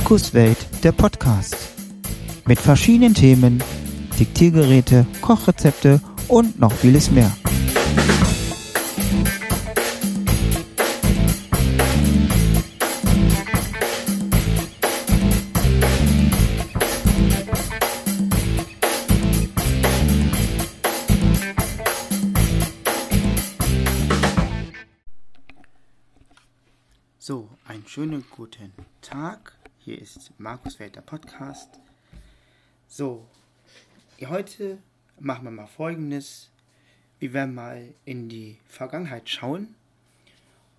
Markus Welt, der Podcast. Mit verschiedenen Themen, Diktiergeräte, Kochrezepte und noch vieles mehr. So, einen schönen guten Tag. Hier ist Markus Welt, der Podcast. So, heute machen wir mal folgendes. Wir werden mal in die Vergangenheit schauen.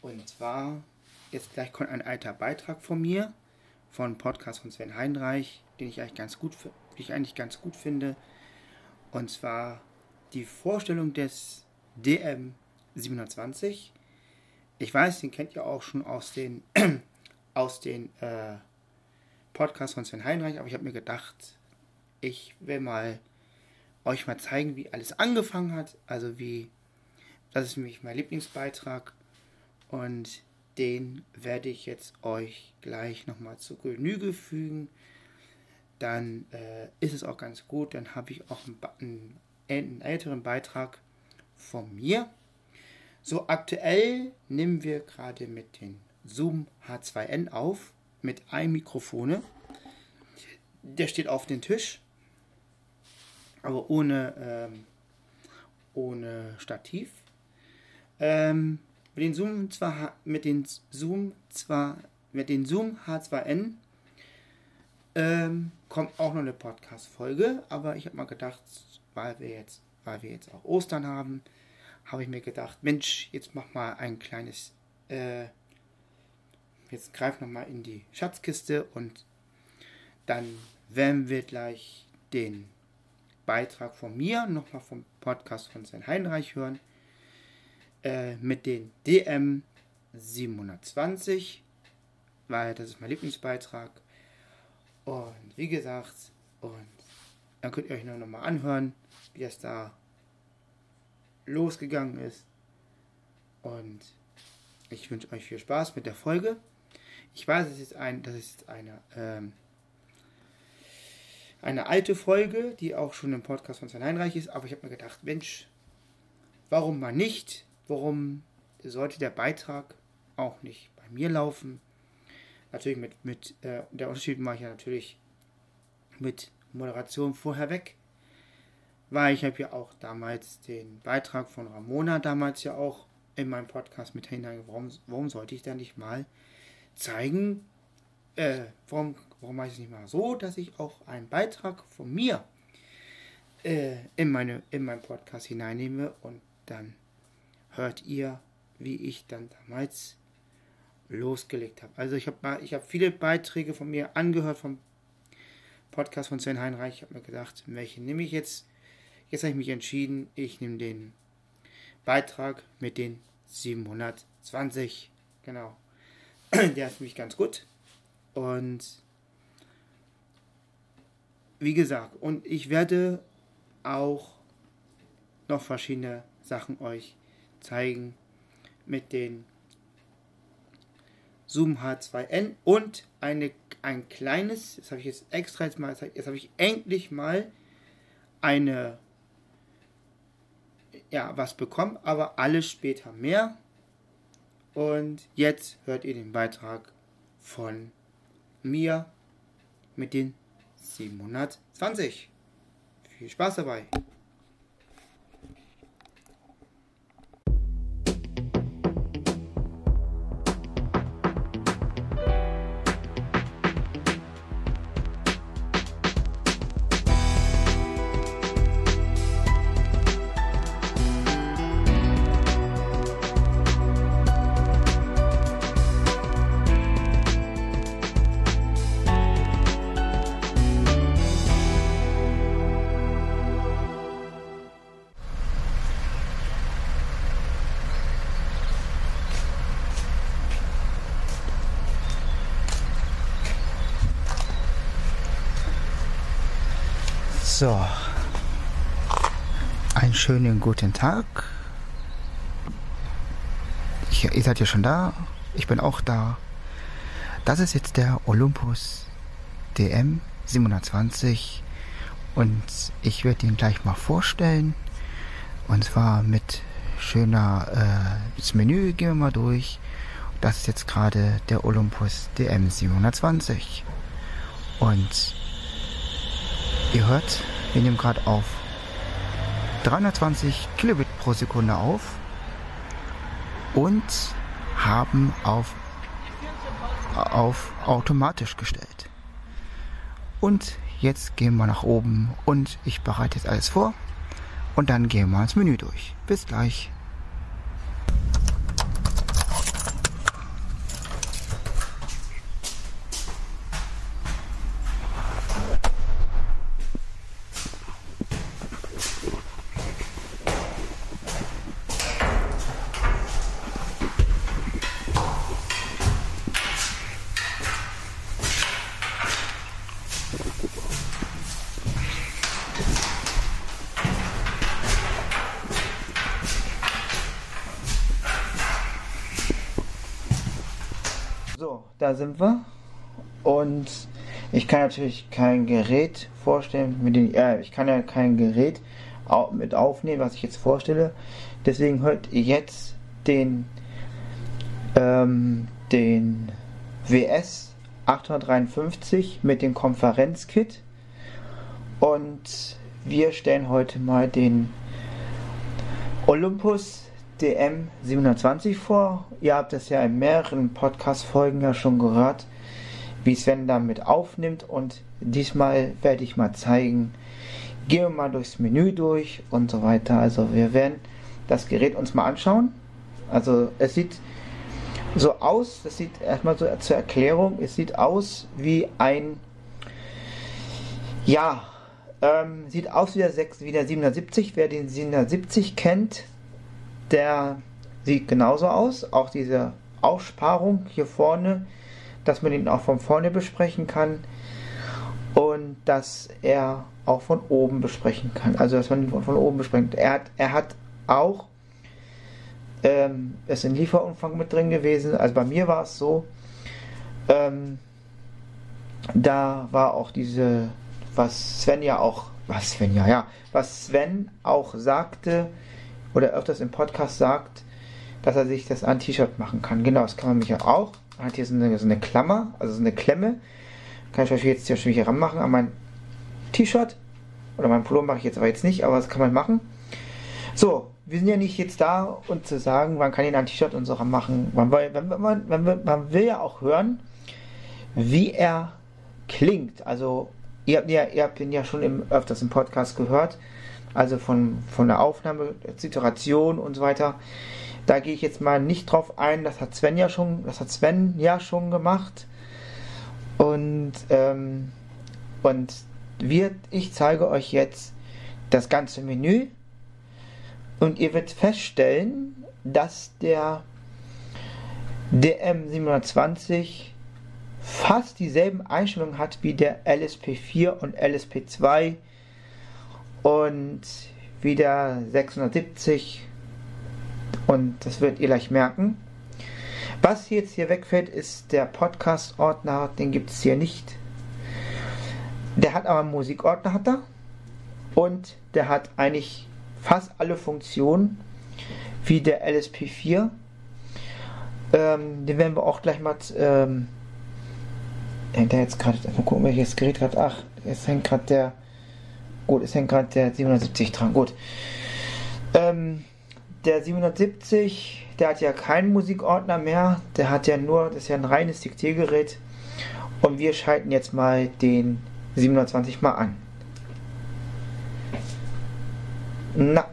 Und zwar, jetzt gleich kommt ein alter Beitrag von mir, von Podcast von Sven Heinreich, den ich eigentlich ganz gut, ich eigentlich ganz gut finde. Und zwar die Vorstellung des DM 720. Ich weiß, den kennt ihr auch schon aus den, aus den äh, Podcasts von Sven Heinreich, aber ich habe mir gedacht, ich will mal euch mal zeigen, wie alles angefangen hat. Also wie, das ist nämlich mein Lieblingsbeitrag und den werde ich jetzt euch gleich nochmal zu Genüge fügen. Dann äh, ist es auch ganz gut, dann habe ich auch einen, einen, einen älteren Beitrag von mir. So aktuell nehmen wir gerade mit den Zoom H2N auf, mit einem Mikrofone. Der steht auf dem Tisch, aber ohne, ähm, ohne Stativ. Ähm, mit den Zoom zwar mit den Zoom zwar mit den Zoom H2N ähm, kommt auch noch eine Podcast Folge, aber ich habe mal gedacht, weil wir jetzt weil wir jetzt auch Ostern haben, habe ich mir gedacht, Mensch, jetzt mach mal ein kleines, äh, jetzt greif noch mal in die Schatzkiste und dann werden wir gleich den Beitrag von mir, nochmal vom Podcast von Sven Heinreich hören, äh, mit den DM 720, weil das ist mein Lieblingsbeitrag. Und wie gesagt, und dann könnt ihr euch noch mal anhören, wie es da losgegangen ist. Und ich wünsche euch viel Spaß mit der Folge. Ich weiß, es ist ein, das ist eine, ähm, eine alte Folge, die auch schon im Podcast von Sven Heinreich ist, aber ich habe mir gedacht, Mensch, warum mal nicht? Warum sollte der Beitrag auch nicht bei mir laufen? Natürlich mit, mit äh, der Unterschied mache ich ja natürlich mit Moderation vorher weg weil ich habe ja auch damals den Beitrag von Ramona damals ja auch in meinem Podcast mit hinein. Warum, warum sollte ich da nicht mal zeigen, äh, warum, warum mache ich es nicht mal so, dass ich auch einen Beitrag von mir äh, in, meine, in meinen Podcast hineinnehme und dann hört ihr, wie ich dann damals losgelegt habe. Also ich habe ich hab viele Beiträge von mir angehört vom Podcast von Sven Heinreich. Ich habe mir gedacht, welche nehme ich jetzt Jetzt habe ich mich entschieden, ich nehme den Beitrag mit den 720. Genau. Der ist mich ganz gut. Und wie gesagt, und ich werde auch noch verschiedene Sachen euch zeigen mit den Zoom H2N und eine, ein kleines, das habe ich jetzt extra jetzt mal gezeigt, jetzt habe ich endlich mal eine ja, was bekommen, aber alles später mehr. Und jetzt hört ihr den Beitrag von mir mit den 720. Viel Spaß dabei! Guten Tag. Ich, ihr seid ja schon da. Ich bin auch da. das ist jetzt der Olympus DM 720 und ich werde ihn gleich mal vorstellen. Und zwar mit schöner, äh, das Menü gehen wir mal durch. Das ist jetzt gerade der Olympus DM 720. Und ihr hört, wir nehmen gerade auf 320 Kilobit pro Sekunde auf und haben auf, auf automatisch gestellt. Und jetzt gehen wir nach oben und ich bereite jetzt alles vor und dann gehen wir ins Menü durch. Bis gleich. So, da sind wir. Und ich kann natürlich kein Gerät vorstellen, mit dem, äh, ich kann ja kein Gerät mit aufnehmen, was ich jetzt vorstelle. Deswegen hört ihr jetzt den, ähm, den WS 853 mit dem Konferenzkit. Und wir stellen heute mal den Olympus DM 720 vor. Ihr habt das ja in mehreren Podcast-Folgen ja schon gehört, wie Sven damit aufnimmt. Und diesmal werde ich mal zeigen, gehen wir mal durchs Menü durch und so weiter. Also wir werden das Gerät uns mal anschauen. Also es sieht so aus, das sieht erstmal so zur Erklärung, es sieht aus wie ein, ja, ähm, sieht aus wie der, 6, wie der 770. Wer den 770 kennt, der sieht genauso aus. Auch diese Aussparung hier vorne, dass man ihn auch von vorne besprechen kann und dass er auch von oben besprechen kann. Also dass man ihn von, oben besprechen. Er hat, er hat auch ähm, ist ein Lieferumfang mit drin gewesen. Also bei mir war es so, ähm, da war auch diese, was Sven ja auch, was Sven ja, ja, was Sven auch sagte, oder öfters im Podcast sagt, dass er sich das an T-Shirt machen kann. Genau, das kann man mich ja auch. Man hat hier so eine, so eine Klammer, also so eine Klemme. Kann ich jetzt hier schon hier ranmachen an mein T-Shirt. Oder mein Pullover mache ich jetzt aber jetzt nicht, aber das kann man machen. So, wir sind ja nicht jetzt da, um zu sagen, man kann ihn ein T-Shirt und so ranmachen. Man, man, man, man, will ja auch hören, wie er klingt. Also, ihr habt, ja, ihr habt ihn ja schon im, öfters im Podcast gehört also von, von der Aufnahme, Situation und so weiter. Da gehe ich jetzt mal nicht drauf ein, das hat Sven ja schon, das hat Sven ja schon gemacht. Und, ähm, und wir, ich zeige euch jetzt das ganze Menü und ihr werdet feststellen, dass der DM720 fast dieselben Einstellungen hat wie der LSP4 und LSP2 und wieder 670 und das werdet ihr gleich merken. Was jetzt hier wegfällt, ist der Podcast-Ordner, den gibt es hier nicht. Der hat aber einen Musikordner hat er und der hat eigentlich fast alle Funktionen wie der LSP4. Ähm, den werden wir auch gleich mal ähm, hängt er jetzt gerade, mal gucken, welches Gerät gerade, ach, jetzt hängt gerade der Gut, es hängt gerade der 770 dran. Gut. Ähm, der 770, der hat ja keinen Musikordner mehr. Der hat ja nur, das ist ja ein reines Diktiergerät. Und wir schalten jetzt mal den 720 mal an. Na,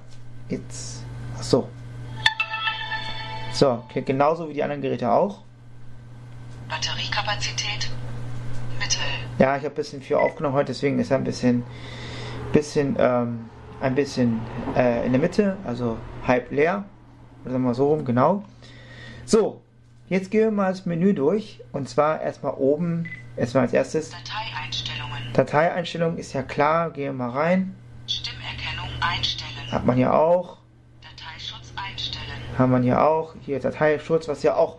jetzt. Achso. So, okay, genauso wie die anderen Geräte auch. Batteriekapazität Mittel. Ja, ich habe ein bisschen viel aufgenommen heute, deswegen ist er ein bisschen bisschen, ähm, ein bisschen äh, in der Mitte, also halb leer. Oder sagen wir mal so rum, genau. So, jetzt gehen wir mal das Menü durch. Und zwar erstmal oben, erstmal als erstes. Dateieinstellungen. Dateieinstellungen ist ja klar, gehen wir mal rein. Stimmerkennung einstellen. Hat man ja auch. Dateischutz einstellen. Haben wir ja auch. Hier Dateischutz, was ja auch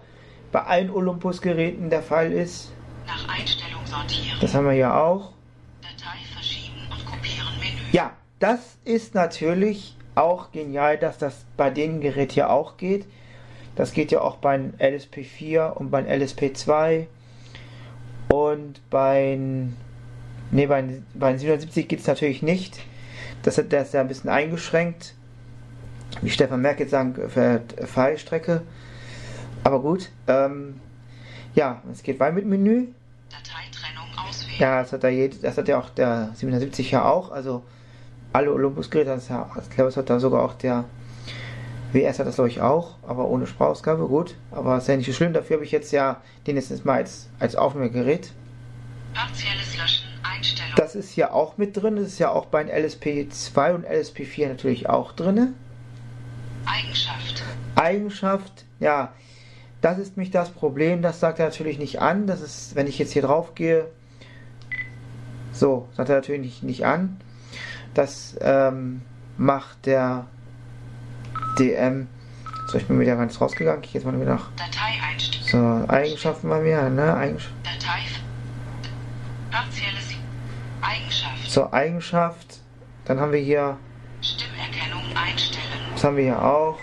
bei allen Olympus-Geräten der Fall ist. Nach Einstellung sortieren. Das haben wir hier auch. Datei verschieben und kopieren Menü. Ja, das ist natürlich auch genial, dass das bei dem Gerät hier auch geht. Das geht ja auch beim LSP4 und beim LSP2 und beim ne, bei, bei 770 geht es natürlich nicht. Das, das ist ja ein bisschen eingeschränkt. Wie Stefan Merck jetzt sagen, für Fallstrecke. Aber gut. Ähm, ja, es geht weiter mit Menü. Dateitrennung auswählen. Ja, das hat, er jed- das hat ja auch der 770 ja auch. Also alle Olympus-Geräte, das, ja, ich glaube, das hat da sogar auch der WS hat das glaube ich auch, aber ohne Sprachausgabe, gut. Aber ist ja nicht so schlimm, dafür habe ich jetzt ja den jetzt mal als, als Aufnahmegerät. Partielles Löschen. Einstellung. Das ist ja auch mit drin, das ist ja auch bei LSP2 und LSP4 natürlich auch drin. Eigenschaft. Eigenschaft, ja, das ist mich das Problem, das sagt er natürlich nicht an. Das ist, wenn ich jetzt hier drauf gehe, so, sagt er natürlich nicht, nicht an. Das ähm, macht der DM. So, ich bin wieder ganz rausgegangen. Ich gehe jetzt mal wieder nach. So, Eigenschaften bei mir, ne? Eigenschaft. so, Eigenschaft. Dann haben wir hier, Stimmerkennung einstellen. was haben wir hier auch?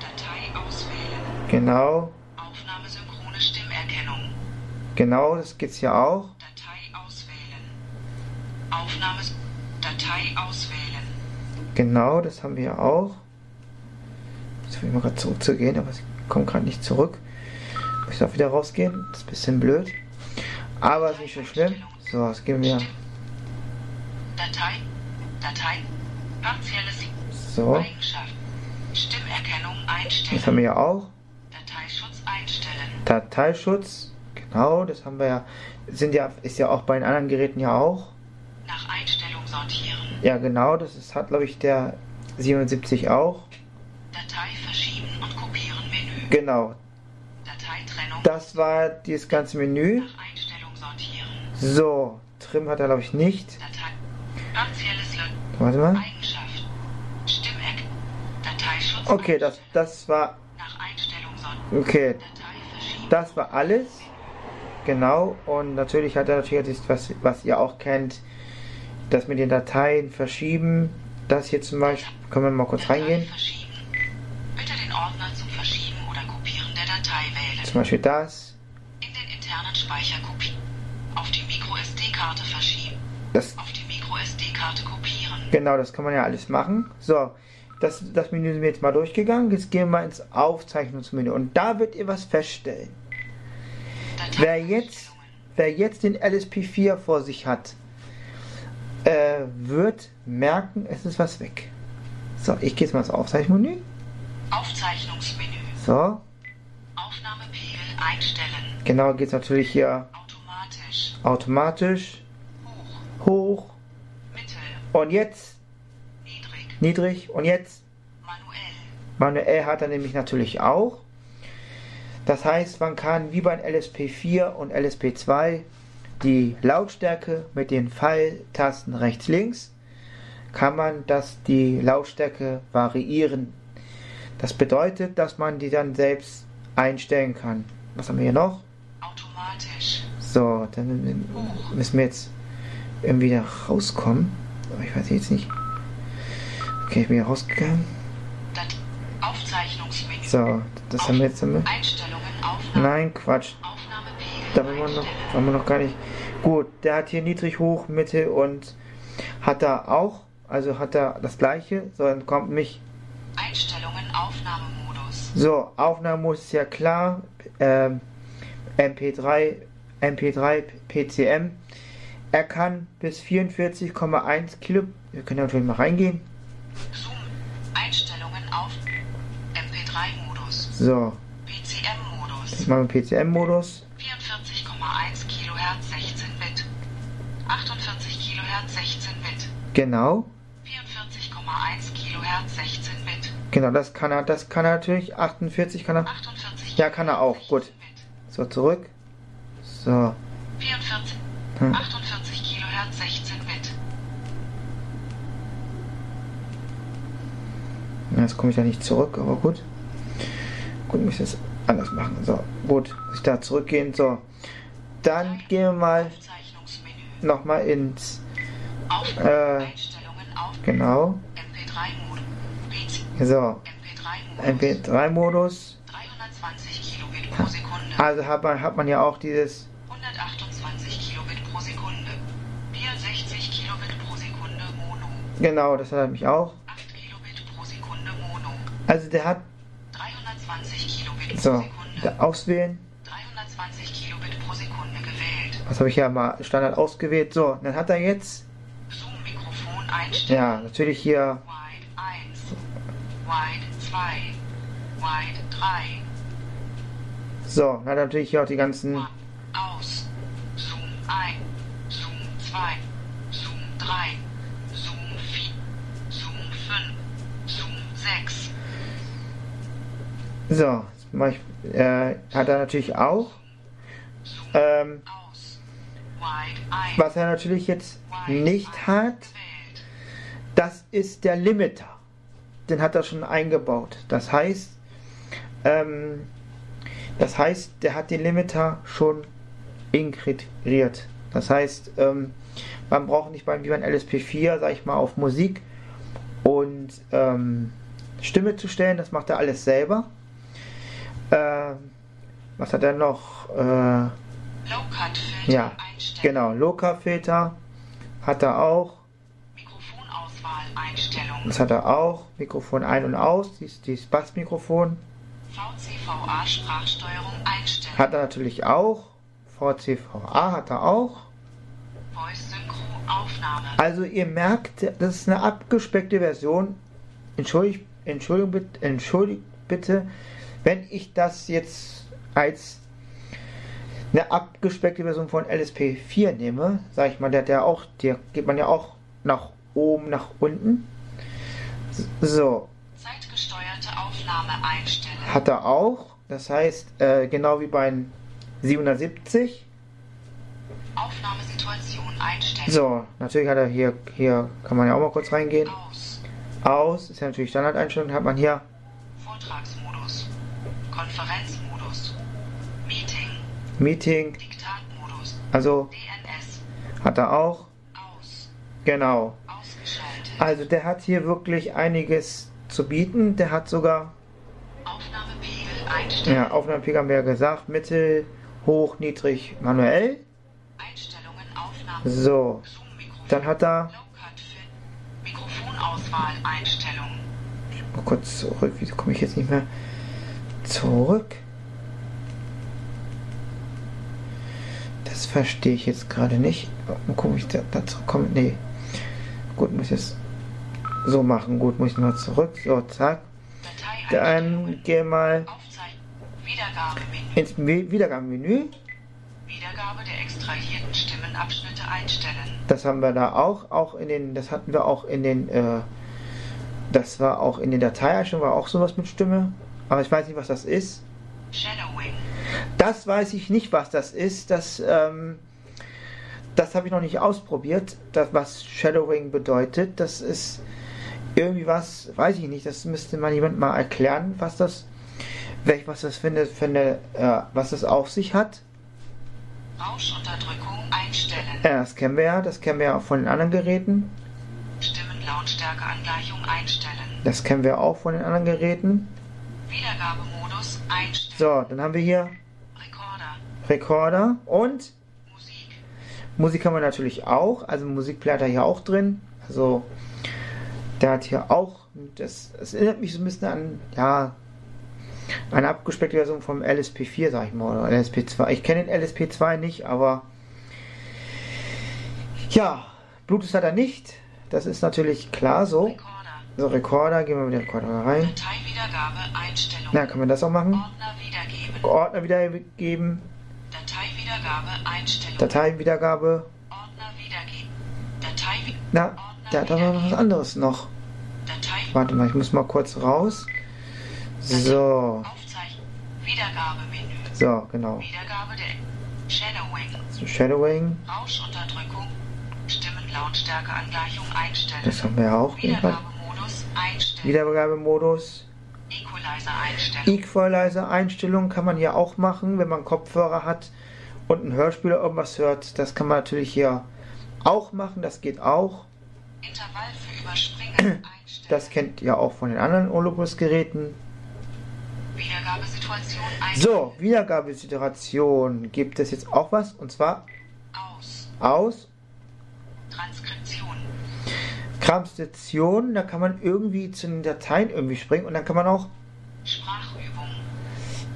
Datei auswählen. Genau, Aufnahmesynchrone Stimmerkennung. genau, das geht's hier auch. Datei auswählen. Aufnahme. Datei auswählen. Genau, das haben wir auch. Jetzt will ich mal gerade zurückzugehen, aber ich komme gerade nicht zurück. Muss ich auch wieder rausgehen. Das ist ein bisschen blöd. Aber ist nicht so schlimm. So, jetzt gehen wir. Datei. Datei. Partielles. So, Eigenschaft. Stimmerkennung das haben einstellen. wir ja auch. Dateischutz einstellen. Dateischutz. Genau, das haben wir ja. Sind ja, ist ja auch bei den anderen Geräten ja auch. Nach Einstellung sortieren. Ja, genau, das ist, hat glaube ich der 77 auch. Datei verschieben und kopieren Menü. Genau, Dateitrennung. das war dieses ganze Menü. Nach Einstellung sortieren. So, Trim hat er glaube ich nicht. Datei. Partielles Löschen. Warte mal. Eigenschaft. Stimmeck. Dateischutz. Okay, das, das war. Nach Einstellung sortieren. Okay. Das war alles. Genau. Und natürlich hat er natürlich das, was, was ihr auch kennt, das mit den Dateien verschieben. Das hier zum Beispiel, können wir mal kurz Datei reingehen. Bitte den Ordner zum Verschieben oder Kopieren der Datei wählen. Zum Beispiel das. In den internen Speicher kopieren. Auf die MicroSD-Karte verschieben. das Auf die MicroSD-Karte kopieren. genau, das kann man ja alles machen. So, das, das Menü sind wir jetzt mal durchgegangen. Jetzt gehen wir ins Aufzeichnungsmenü. Und da wird ihr was feststellen. Wer jetzt, wer jetzt den LSP4 vor sich hat, äh, wird merken, es ist was weg. So, ich gehe jetzt mal ins Aufzeichnungsmenü. Aufzeichnungsmenü. So, Aufnahmepegel einstellen. genau geht es natürlich hier Automatisch. automatisch Hoch. hoch Mittel. und jetzt Niedrig. niedrig und jetzt Manuell. manuell hat er nämlich natürlich auch. Das heißt, man kann wie beim LSP4 und LSP2 die Lautstärke mit den Pfeiltasten rechts links kann man das die Lautstärke variieren. Das bedeutet, dass man die dann selbst einstellen kann. Was haben wir hier noch? Automatisch. So, dann müssen wir jetzt irgendwie da rauskommen. Aber ich weiß jetzt nicht. Okay, ich bin hier rausgegangen. So, das haben wir jetzt. Haben wir. Einstellungen. Aufnahme. Nein, Quatsch. Da wir noch, haben wir noch gar nicht. Gut, der hat hier niedrig, hoch, Mitte und hat da auch, also hat er das gleiche. So, dann kommt mich. Einstellungen. Aufnahmemodus. So, Aufnahmemodus ist ja klar. Ähm, MP3, MP3, PCM. Er kann bis 44,1 Kilo. Wir können natürlich mal reingehen. Zoom. Einstellungen auf MP3-Modus. So, PCM-Modus. jetzt machen wir PCM-Modus. 44,1 Kilohertz 16 Bit. 48 Kilohertz 16 Bit. Genau. 44,1 Kilohertz 16 Bit. Genau, das kann er, das kann er natürlich. 48 kann er. 48 Ja, kann er auch. Gut. 16 Bit. So, zurück. So. 44, Hm. 48 Kilohertz 16 Bit. Jetzt komme ich da nicht zurück, aber gut. Gut, muss ich das anders machen. So, gut, muss ich da zurückgehen. So, dann gehen wir mal. Nochmal ins, Äh, genau, MP3-Modus. PC. so, MP3-Modus. MP3-Modus. 320 Kilobit pro Sekunde. Also hat man, hat man ja auch dieses, 128 Kilobit pro Sekunde. 64 Kilobit pro Sekunde Mono. genau, das hat mich auch. 8 Kilobit pro Sekunde Mono. Also der hat, 320 Kilobit pro so, Sekunde. auswählen. 320 Kilobit. Was habe ich ja mal Standard ausgewählt. So, dann hat er jetzt, ja, natürlich hier, Wide 1. Wide 2. Wide 3. so, dann hat er natürlich hier auch die ganzen, Aus. Zoom 1. Zoom 2. Zoom 3. Zoom 4. Zoom 5. Zoom 6. so, jetzt mach ich, äh, hat er natürlich auch. Ähm, aus. Wide 1. was er natürlich jetzt nicht hat, das ist der Limiter. Den hat er schon eingebaut. Das heißt, ähm, das heißt, der hat den Limiter schon integriert. Das heißt, ähm, man braucht nicht beim wie beim LSP4, sag ich mal, auf Musik und ähm, Stimme zu stellen. Das macht er alles selber. Ähm, was hat er noch? Äh, Low-Cut-Filter ja, einstellen. genau, Loka-Filter hat er auch. Mikrofonauswahl Einstellung. Das hat er auch. Mikrofon ein und aus, dieses, dieses Bassmikrofon. VCVA Sprachsteuerung einstellen. Hat er natürlich auch. VCVA hat er auch. Voice Synchro Aufnahme. Also ihr merkt, das ist eine abgespeckte Version. Entschuldigt, Entschuldigung, bitte, entschuldigt bitte, wenn ich das jetzt als eine abgespeckte Version von LSP4 nehme. Sag ich mal, der ja auch, der geht man ja auch nach oben, nach unten. So, Zeitgesteuerte Aufnahme einstellen. hat er auch. Das heißt, äh, genau wie beim 770. Aufnahmesituation einstellen. So, natürlich hat er hier, hier kann man ja auch mal kurz reingehen. Aus. Aus, ist ja natürlich Standardeinstellung, hat man hier. Vortragsmodus. Konferenzmodus. Meeting. Also hat er auch. Genau. Ausgeschaltet. Also der hat hier wirklich einiges zu bieten. Der hat sogar, ja, Aufnahmepegel haben wir ja gesagt, mittel, hoch, niedrig, manuell. Einstellungen Aufnahme. So, dann hat er. Mikrofonauswahl Einstellung. mal kurz zurück, wieso komme ich jetzt nicht mehr zurück? Das verstehe ich jetzt gerade nicht. Mal gucken, wie ich da, da zurückkomme. Nee. Gut, muss ich es so machen. Gut, muss ich mal zurück. So, zack. Dann geh mal ins Me- Wiedergabemenü. Wiedergabe der extrahierten Stimmenabschnitte einstellen. Das haben wir da auch. Auch in den, das hatten wir auch in den, äh, das war auch in den Dateieinstellungen, war auch sowas mit Stimme. Aber ich weiß nicht, was das ist. Shadowing. Das weiß ich nicht, was das ist. Das, ähm, das habe ich noch nicht ausprobiert, das, was Shadowing bedeutet. Das ist irgendwie was, weiß ich nicht, das müsste mal jemand mal erklären, was das, welch, was das für eine äh, was das auf sich hat. Rauschunterdrückung einstellen. Ja, das kennen wir ja, das kennen wir ja auch von den anderen Geräten. Stimmenlautstärkeangleichung einstellen. Das kennen wir auch von den anderen Geräten. Wiedergabemodus einstellen. So, dann haben wir hier Rekorder. Und Musik. Musik haben wir natürlich auch. Also Musikplayer hat er hier auch drin. Also der hat hier auch, das, das erinnert mich so ein bisschen an, ja, eine abgespeckte Version vom LSP4, sag ich mal, oder LSP2. Ich kenne den LSP2 nicht, aber ja, Bluetooth hat er nicht. Das ist natürlich klar so. Rekorder. So, Rekorder, gehen wir mit dem Rekorder rein. Dateiwiedergabe Einstellung. Na, können wir das auch machen? Ordner wiedergeben. Ordner wiedergeben, Dateiwiedergabe Einstellung. Dateiwiedergabe. Ordner wiedergeben. Datei Na, da, da war noch was anderes noch. Datei Warte mal, ich muss mal kurz raus. So, so, genau. Wiedergabe der Shadowing. So, Shadowing, Rauschunterdrückung. Stimmenlautstärkeangleichung einstellen. das haben wir ja auch. Wiedergabemodus einstellen. Wiedergabemodus, Equalizer-Einstellung. Equalizer-Einstellungen kann man hier auch machen, wenn man Kopfhörer hat und ein Hörspiel oder irgendwas hört. Das kann man natürlich hier auch machen, das geht auch. Intervall für Überspringen einstellen. Das kennt ihr auch von den anderen Olympus-Geräten. Wiedergabesituation einstellen. So, Wiedergabesituation gibt es jetzt auch was und zwar Aus. aus Transkription. Transkription. Da kann man irgendwie zu den Dateien irgendwie springen und dann kann man auch Sprachübung.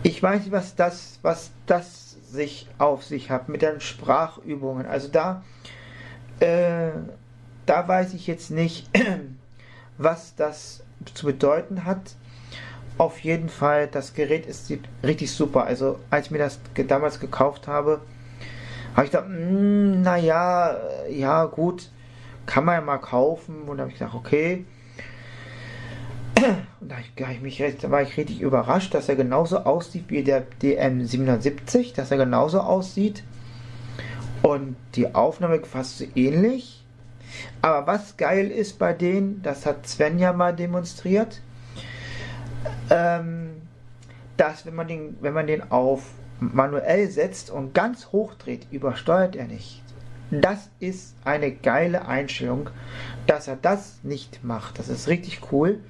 Ich weiß nicht, was das, was das sich auf sich hat mit den Sprachübungen. Also da, äh, da weiß ich jetzt nicht, was das zu bedeuten hat. Auf jeden Fall, das Gerät ist richtig super. Also als ich mir das damals gekauft habe, habe ich gedacht, "Mm, naja, ja gut, kann man ja mal kaufen. Und da habe ich gedacht, okay. Und da, da, ich recht- da war ich richtig überrascht, dass er genauso aussieht wie der DM770, dass er genauso aussieht. Und die Aufnahme fast so ähnlich. Aber was geil ist bei denen, das hat Sven ja mal demonstriert, ähm, dass wenn man den, wenn man den auf manuell setzt und ganz hoch dreht, übersteuert er nicht. Das ist eine geile Einstellung, dass er das nicht macht. Das ist richtig cool.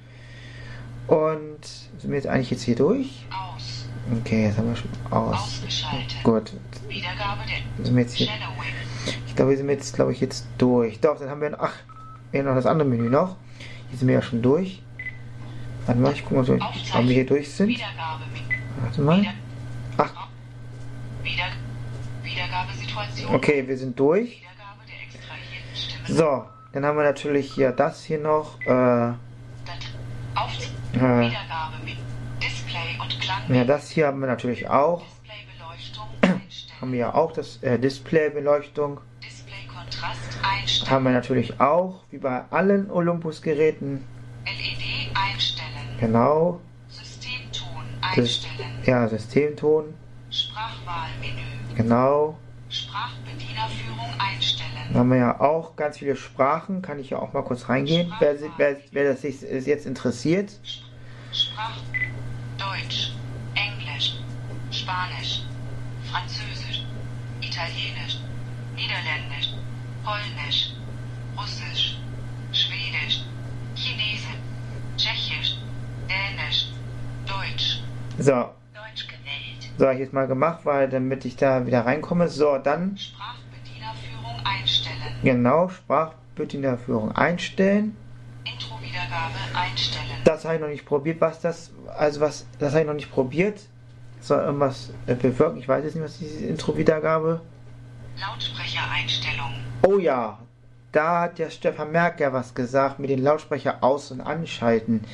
Und sind wir jetzt eigentlich jetzt hier durch? Aus. Okay, jetzt haben wir schon aus. Ausgeschaltet. Gut, sind wir jetzt hier. Ich glaube, wir sind jetzt, glaube ich, jetzt durch. Doch, dann haben wir, ach, wir haben noch das andere Menü noch. Hier sind wir ja schon durch. Warte mal, ich gucke mal, so, ob wir hier durch sind. Warte mal. Ach, okay, wir sind durch. So, dann haben wir natürlich hier das hier noch. Äh, äh, ja, das hier haben wir natürlich auch. Haben wir ja auch das äh, Displaybeleuchtung. Haben wir natürlich auch, wie bei allen Olympus-Geräten. LED einstellen. Genau. Systemton einstellen. ja, Systemton. Sprachwahlmenü. Genau. Sprachbedienerführung einstellen. Dann haben wir ja auch ganz viele Sprachen. Kann ich ja auch mal kurz reingehen, wer, wer, wer das sich jetzt interessiert. Sprach Deutsch, Englisch, Spanisch, Französisch, Italienisch, Niederländisch, Polnisch, Russisch, Schwedisch, Chinesisch, Tschechisch, Dänisch, Deutsch. So, Deutsch habe ich jetzt mal gemacht, weil damit ich da wieder reinkomme. So, dann Sprachbedienerführung einstellen. genau Sprachbedienerführung einstellen. Intro-Wiedergabe einstellen. Das habe ich noch nicht probiert, was das, also was, das habe ich noch nicht probiert. Soll irgendwas äh, bewirken. Ich weiß jetzt nicht, was diese Intro-Wiedergabe. Lautsprechereinstellung. Oh ja, da hat der Stefan Merck ja was gesagt mit den Lautsprecher aus- und anschalten.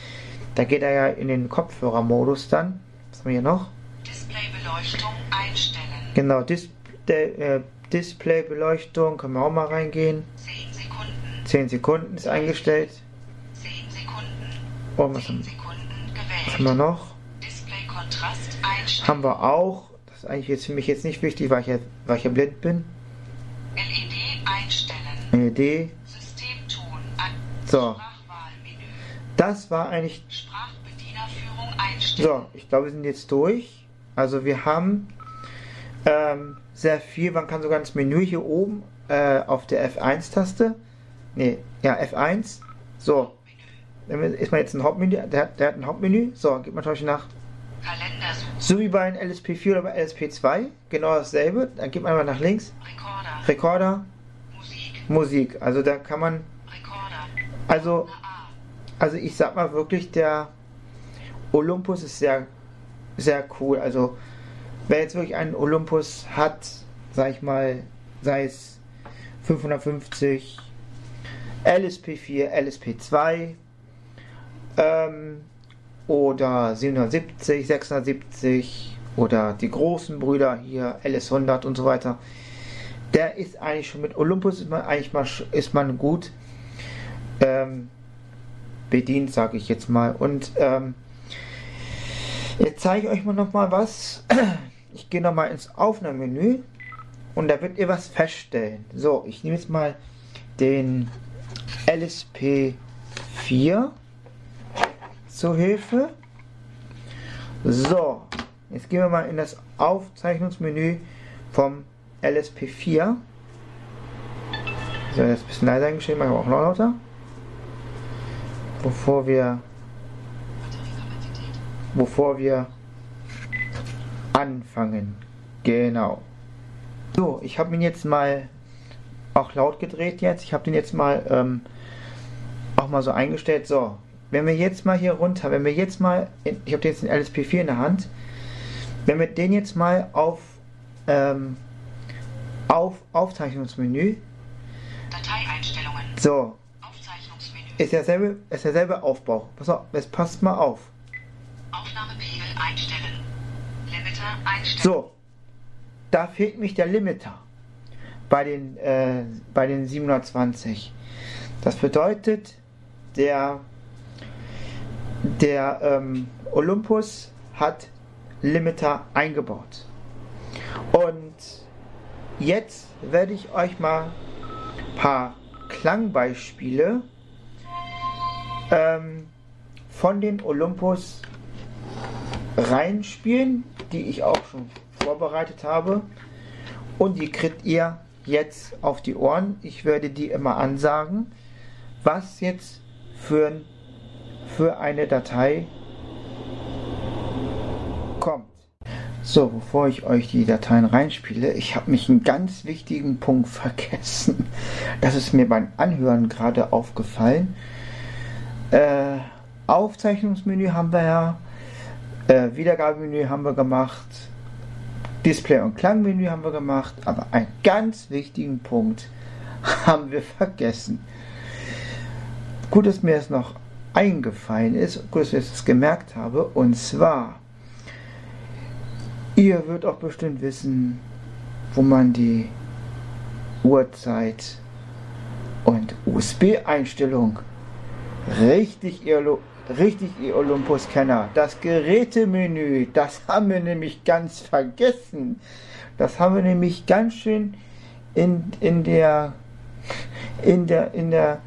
Da geht er ja in den Kopfhörermodus dann. Was haben wir hier noch? Displaybeleuchtung einstellen. Genau, Dis äh, Displaybeleuchtung, können wir auch mal reingehen. 10 Sekunden. 10 Sekunden ist eingestellt. 10 Sekunden. Und was 10 haben, was haben wir noch? Displaykontrast einstellen. Haben wir auch. Das ist eigentlich jetzt für mich jetzt nicht wichtig, weil ich ja, weil ich ja blind bin. LED einstellen. LED. Systemton an. So. Sprachwahlmenü. Das war eigentlich Sprachbedienerführung einstellen. So, ich glaube, wir sind jetzt durch. Also wir haben ähm, sehr viel. Man kann sogar ins Menü hier oben äh, auf der F1-Taste. Ne, ja, F1. So, ist man jetzt ein Hauptmenü. Der, hat- der hat ein Hauptmenü. So, geht man zum Beispiel nach. Kalendersuche. So wie bei einem LSP4 oder bei LSP2. Genau dasselbe. Dann geht man einfach nach links. Rekorder. Rekorder, Musik. Musik. Also da kann man. Rekorder. Also, also ich sag mal wirklich, der Olympus ist sehr, sehr cool. Also, wer jetzt wirklich einen Olympus hat, sag ich mal, sei es 550, LSP4, LSP2 ähm, oder 770, 670 oder die großen Brüder hier, LS100 und so weiter. Der ist eigentlich schon mit Olympus ist man eigentlich mal ist man gut ähm, bedient, sage ich jetzt mal. Und ähm, jetzt zeige ich euch mal noch mal was. Ich gehe noch mal ins Aufnahmemenü und da werdet ihr was feststellen. So, ich nehme jetzt mal den LSP4 zur Hilfe. So, jetzt gehen wir mal in das Aufzeichnungsmenü vom LSP4. So, jetzt ein bisschen leiser eingestellt, machen wir auch noch lauter. Bevor wir, bevor wir anfangen. Genau. So, ich habe ihn jetzt mal auch laut gedreht jetzt. Ich habe den jetzt mal ähm, auch mal so eingestellt. So, wenn wir jetzt mal hier runter, wenn wir jetzt mal, in, ich habe jetzt den LSP4 in der Hand, wenn wir den jetzt mal auf ähm, auf Aufzeichnungsmenü. Dateieinstellungen. So, Aufzeichnungsmenü. ist derselbe, ist derselbe Aufbau. Pass auf, jetzt passt mal auf. Aufnahmepegel einstellen. Limiter einstellen. So, da fehlt mich der Limiter bei den, äh, bei den 720. Das bedeutet, der, der ähm, Olympus hat Limiter eingebaut. Und jetzt werde ich euch mal ein paar Klangbeispiele ähm, von den Olympus reinspielen, die ich auch schon vorbereitet habe. Und die kriegt ihr jetzt auf die Ohren. Ich werde die immer ansagen, was jetzt für, für eine Datei kommt. So, bevor ich euch die Dateien reinspiele, ich habe mich einen ganz wichtigen Punkt vergessen. Das ist mir beim Anhören gerade aufgefallen. Äh, Aufzeichnungsmenü haben wir ja, äh, Wiedergabemenü haben wir gemacht, Display- und Klangmenü haben wir gemacht, aber einen ganz wichtigen Punkt haben wir vergessen. Gut, dass mir es noch eingefallen ist, gut, dass ich es gemerkt habe, und zwar, ihr wird auch bestimmt wissen, wo man die Uhrzeit und USB-Einstellung richtig richtig ihr Olympus-Kenner. Das Gerätemenü, das haben wir nämlich ganz vergessen. Das haben wir nämlich ganz schön in, in der in der in der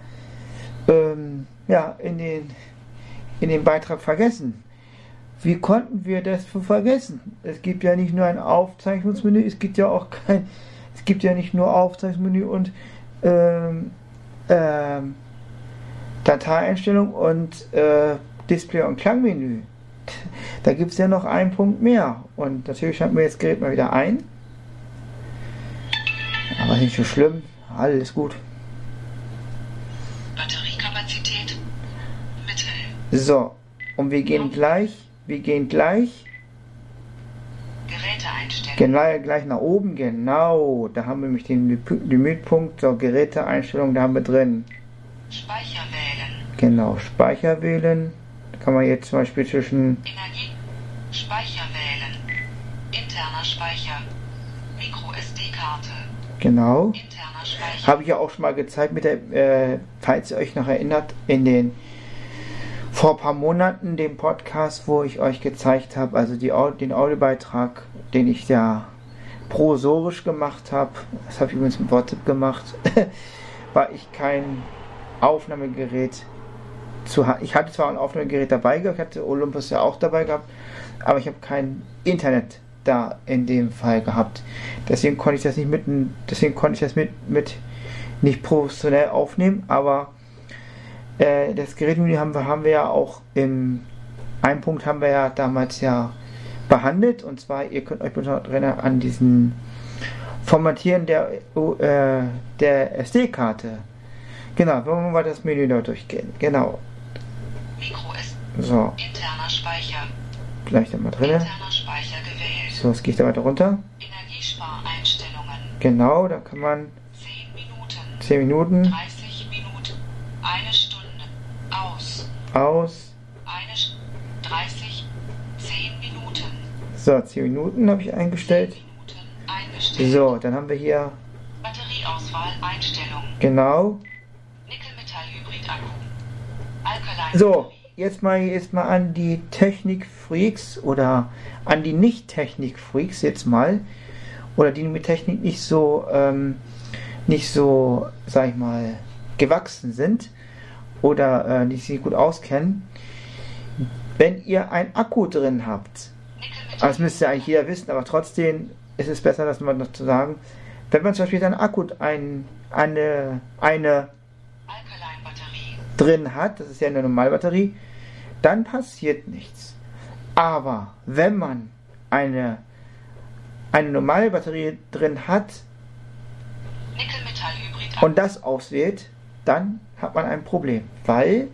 ähm, ja in den in den Beitrag vergessen. Wie konnten wir das vergessen? Es gibt ja nicht nur ein Aufzeichnungsmenü, es gibt ja auch kein, es gibt ja nicht nur Aufzeichnungsmenü und ähm, ähm, Dateieinstellung und äh, Display- und Klangmenü. Da gibt es ja noch einen Punkt mehr. Und natürlich schalten wir jetzt Gerät mal wieder ein. Aber nicht so schlimm. Alles gut. Batteriekapazität Mittel. So. Und wir gehen gleich, wir gehen gleich, Geräte einstellen. genau, gleich nach oben. Genau. Da haben wir nämlich den Limitpunkt, so Geräteeinstellung, da haben wir drin. Genau. Speicher wählen. Da kann man jetzt zum Beispiel zwischen Energie. Speicher wählen. Interner Speicher. Micro SD-Karte. Genau. Habe ich ja auch schon mal gezeigt, mit der, äh, falls ihr euch noch erinnert, in den vor ein paar Monaten den Podcast, wo ich euch gezeigt habe, also die, den Audiobeitrag, den ich ja prosorisch gemacht habe, das habe ich übrigens mit WhatsApp gemacht, weil ich kein Aufnahmegerät zu Ich hatte zwar ein Aufnahmegerät dabei gehabt, ich hatte Olympus ja auch dabei gehabt, aber ich habe kein Internet da in dem Fall gehabt. Deswegen konnte ich das nicht mit, deswegen konnte ich das mit, mit nicht professionell aufnehmen, aber äh, das Gerätmenü haben wir, haben wir ja auch im einen Punkt haben wir ja damals ja behandelt und zwar ihr könnt euch bitte erinnern an diesen Formatieren der, äh, der SD-Karte. Genau, wollen wir mal das Menü da durchgehen. Genau. So, Interner Speicher. gleich da mal drin. So, jetzt gehe ich da weiter runter. Energiespareinstellungen. Genau, da kann man 10 Minuten. 10 Minuten 30 Minuten. Eine Stunde. Aus. aus. Eine St 30. 10 Minuten. So, 10 Minuten habe ich eingestellt. Minuten eingestellt. So, dann haben wir hier Batterieauswahl Einstellung. genau. Nickel-Metall-Hybrid-Akku. Alkaline. So, jetzt mal, jetzt mal an die Technik-Freaks oder an die Nicht-Technik-Freaks jetzt mal. Oder die mit Technik nicht so, ähm, nicht so, sag ich mal, gewachsen sind oder äh, die sich gut auskennen. wenn ihr ein Akku drin habt, Nickelmetall. das müsste eigentlich jeder wissen, aber trotzdem ist es besser, das mal noch zu sagen, wenn man zum Beispiel ein Akku, ein, eine, eine drin hat, das ist ja eine Normalbatterie, dann passiert nichts. Aber wenn man eine, eine normale Batterie drin hat und das auswählt, dann hat man ein Problem, weil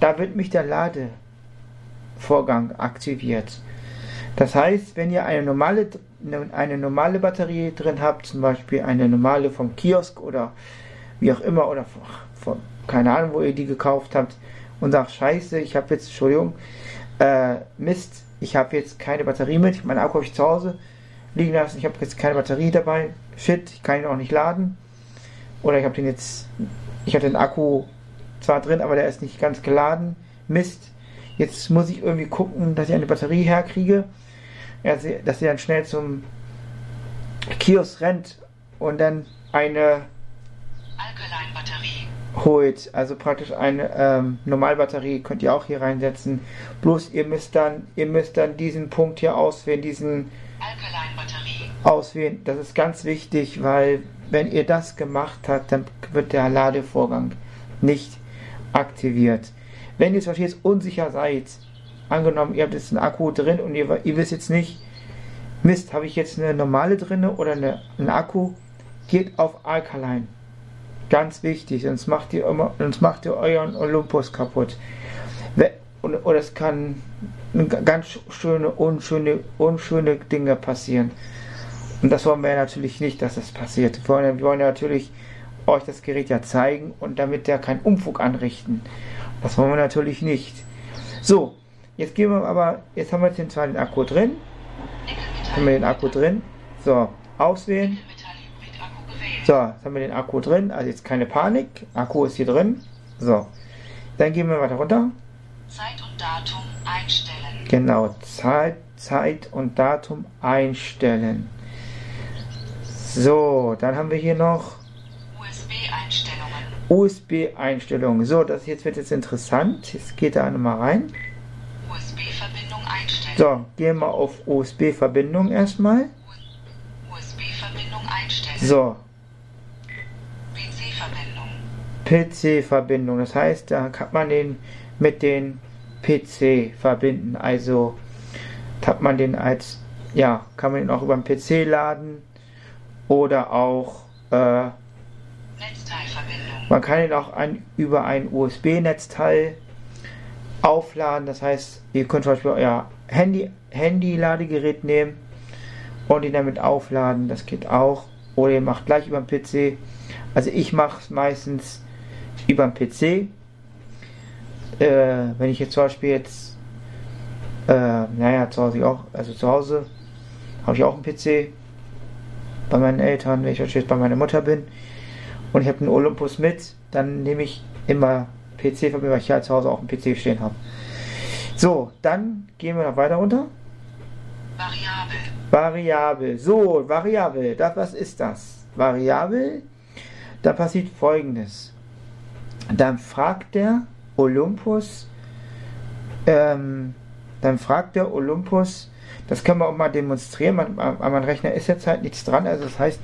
da wird mich der Ladevorgang aktiviert. Das heißt, wenn ihr eine normale, eine normale Batterie drin habt, zum Beispiel eine normale vom Kiosk oder wie auch immer, oder von, keine Ahnung, wo ihr die gekauft habt, und sagt, scheiße, ich habe jetzt, Entschuldigung, äh, Mist, ich habe jetzt keine Batterie mit, mein Akku habe ich zu Hause liegen lassen, ich habe jetzt keine Batterie dabei, shit, ich kann ihn auch nicht laden, oder ich habe den jetzt, ich habe den Akku zwar drin, aber der ist nicht ganz geladen, Mist, jetzt muss ich irgendwie gucken, dass ich eine Batterie herkriege, dass ihr dann schnell zum Kiosk rennt und dann eine Alkaline-Batterie. Holt. Also praktisch eine ähm, Normalbatterie könnt ihr auch hier reinsetzen. Bloß ihr müsst dann, ihr müsst dann diesen Punkt hier auswählen, diesen auswählen. Das ist ganz wichtig, weil wenn ihr das gemacht habt, dann wird der Ladevorgang nicht aktiviert. Wenn ihr zum Beispiel jetzt unsicher seid, angenommen, ihr habt jetzt einen Akku drin und ihr, ihr wisst jetzt nicht, Mist, habe ich jetzt eine normale drin oder eine, einen Akku, geht auf Alkaline. Ganz wichtig, sonst macht ihr immer, sonst macht ihr euren Olympus kaputt. Oder es kann ganz schöne, unschöne, unschöne Dinge passieren. Und das wollen wir natürlich nicht, dass das passiert. Wir wollen, wir wollen natürlich euch das Gerät ja zeigen und damit ja keinen Umfug anrichten. Das wollen wir natürlich nicht. So, jetzt gehen wir aber, jetzt haben wir jetzt zwar den Akku drin, haben wir den Akku drin. So, auswählen. So, jetzt haben wir den Akku drin, also jetzt keine Panik. Akku ist hier drin. So, dann gehen wir weiter runter. Zeit und Datum einstellen. Genau, Zeit, Zeit und Datum einstellen. So, dann haben wir hier noch USB-Einstellungen. USB-Einstellungen. So, das jetzt wird jetzt interessant. Jetzt geht da nochmal rein. USB-Verbindung einstellen. So, gehen wir auf USB-Verbindung erstmal. USB-Verbindung einstellen. So, PC-Verbindung. PC-Verbindung. Das heißt, da kann man den mit den PC verbinden. Also hat man den als, ja, kann man ihn auch über den PC laden oder auch, äh, man kann ihn auch ein, über ein USB-Netzteil aufladen. Das heißt, ihr könnt zum Beispiel euer Handy, Handy-Ladegerät nehmen und ihn damit aufladen. Das geht auch. Oder ihr macht gleich über den PC. Also ich mache es meistens über den PC. Äh, wenn ich jetzt zum Beispiel jetzt, äh, naja, zu Hause auch, also zu Hause habe ich auch einen PC bei meinen Eltern, wenn ich jetzt bei meiner Mutter bin und ich habe einen Olympus mit, dann nehme ich immer PC von mir, weil ich ja zu Hause auch einen PC stehen habe. So, dann gehen wir noch weiter runter. Variabel. Variabel. So, Variabel. Das, was ist das? Variabel. Da passiert folgendes. Dann fragt der Olympus, ähm, dann fragt der Olympus, das können wir auch mal demonstrieren, man, an meinem Rechner ist jetzt halt nichts dran, also das heißt,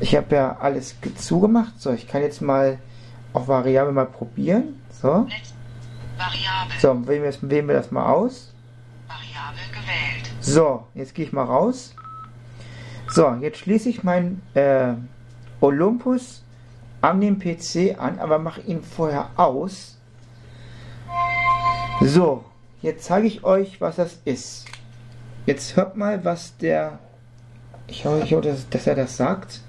ich habe ja alles ge- zugemacht, so, ich kann jetzt mal auf Variabel mal probieren, so, so, wählen wir, das, wählen wir das mal aus, so, jetzt gehe ich mal raus. So, jetzt schließe ich meinen äh, Olympus an den PC an, aber mache ihn vorher aus. So, jetzt zeige ich euch, was das ist. Jetzt hört mal, was der. Ich hoffe, ich hoffe dass, dass er das sagt.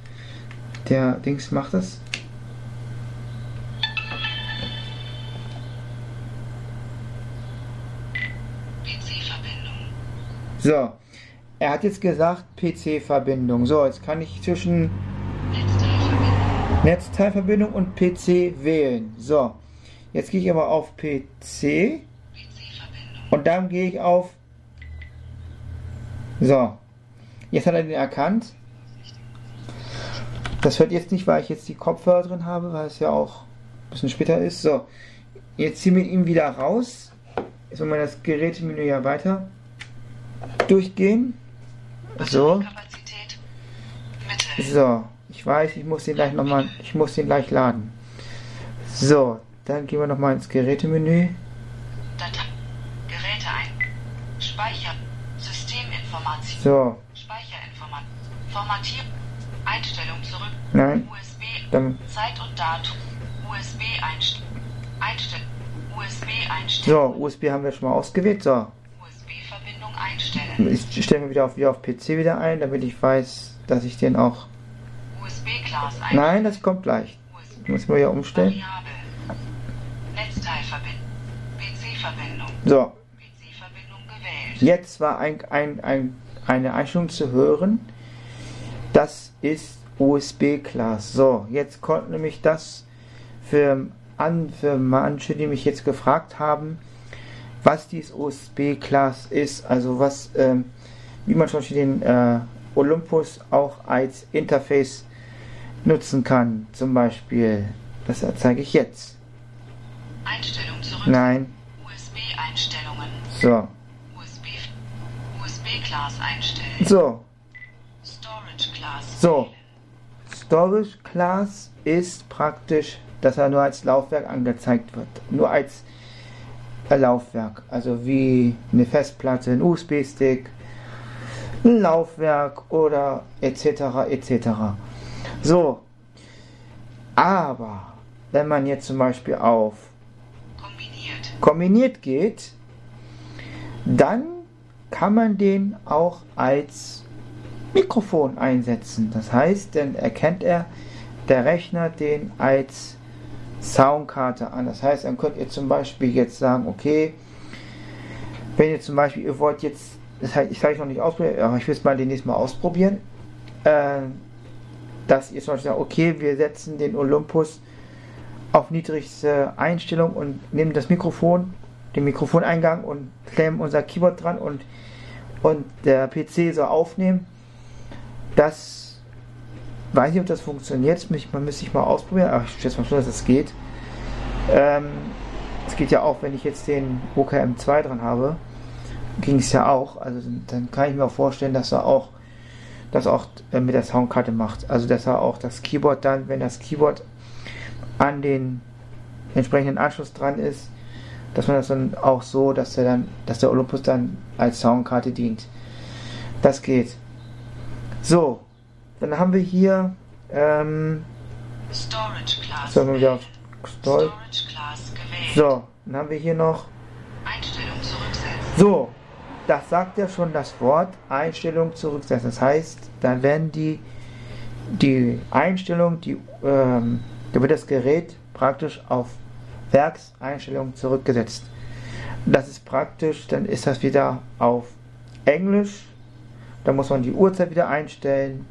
Der Dings macht das. So, er hat jetzt gesagt PC-Verbindung. So, jetzt kann ich zwischen Netzteilverbindung. Und PC wählen. So, jetzt gehe ich aber auf PC und dann gehe ich auf. So, jetzt hat er den erkannt. Das hört jetzt nicht, weil ich jetzt die Kopfhörer drin habe, weil es ja auch ein bisschen später ist. So, jetzt ziehen wir ihn wieder raus. Sollen wir das Gerätemenü ja weiter durchgehen? So. So, ich weiß, ich muss den gleich nochmal, ich muss den gleich laden. So, dann gehen wir nochmal ins Gerätemenü. Datei. Geräte ein. Speicher. Systeminformation. So, Speicherinformation. Formatierung. Einstellung zurück. nein, USB. dann, Zeit und Datum. USB Einstellung. Einstellung. USB Einstellung. so, USB haben wir schon mal ausgewählt. So, USB-Verbindung einstellen. ich stelle mir wieder auf, wieder auf PC wieder ein, damit ich weiß, dass ich den auch, einstellen. Nein, das kommt gleich. Muss man ja umstellen. So. Jetzt war ein, ein, ein, eine Einstellung zu hören. Das ist USB-Class. So, jetzt kommt nämlich das für, an, für manche, die mich jetzt gefragt haben, was dieses USB-Class ist. Also was, ähm, wie man zum Beispiel den äh, Olympus auch als Interface nutzen kann. Zum Beispiel, das zeige ich jetzt. Einstellung zurück. Nein, USB-Einstellungen. so, USB. USB-Class einstellen. so. Storage Class. So. Storage Class ist praktisch, dass er nur als Laufwerk angezeigt wird. Nur als äh, Laufwerk. Also wie eine Festplatte, ein USB-Stick, ein Laufwerk oder etc. etc. So. Aber wenn man jetzt zum Beispiel auf Kombiniert. kombiniert geht, dann kann man den auch als Mikrofon einsetzen. Das heißt, dann erkennt er der Rechner den als Soundkarte an. Das heißt, dann könnt ihr zum Beispiel jetzt sagen, okay, wenn ihr zum Beispiel, ihr wollt jetzt, das heißt, ich sage noch nicht ausprobieren, aber ich will es mal demnächst mal ausprobieren, äh, dass ihr zum Beispiel sagt, okay, wir setzen den Olympus auf niedrigste Einstellung und nehmen das Mikrofon, den Mikrofoneingang und klemmen unser Keyboard dran und, und der PC soll aufnehmen. Das weiß nicht, ob das funktioniert. Man müsste sich mal ausprobieren, aber ich schätze mal schon, dass es das geht. Ähm, es geht ja auch, wenn ich jetzt den OKM2 dran habe, ging es ja auch. Also dann- kann ich mir auch vorstellen, dass er auch das auch äh, mit der Soundkarte macht. Also dass er auch das Keyboard dann, wenn das Keyboard an den entsprechenden Anschluss dran ist, dass man das dann auch so, dass er dann, dass der Olympus dann als Soundkarte dient. Das geht. So, dann haben wir hier, ähm, Storage Class. sollen wir auf. Storage Class gewählt. So, dann haben wir hier noch, Einstellung zurücksetzen. so, das sagt ja schon das Wort Einstellung zurücksetzen. Das heißt, dann werden die, die Einstellung, die, ähm, da wird das Gerät praktisch auf Werkseinstellung zurückgesetzt. Das ist praktisch, dann ist das wieder auf Englisch. Da muss man die Uhrzeit wieder einstellen.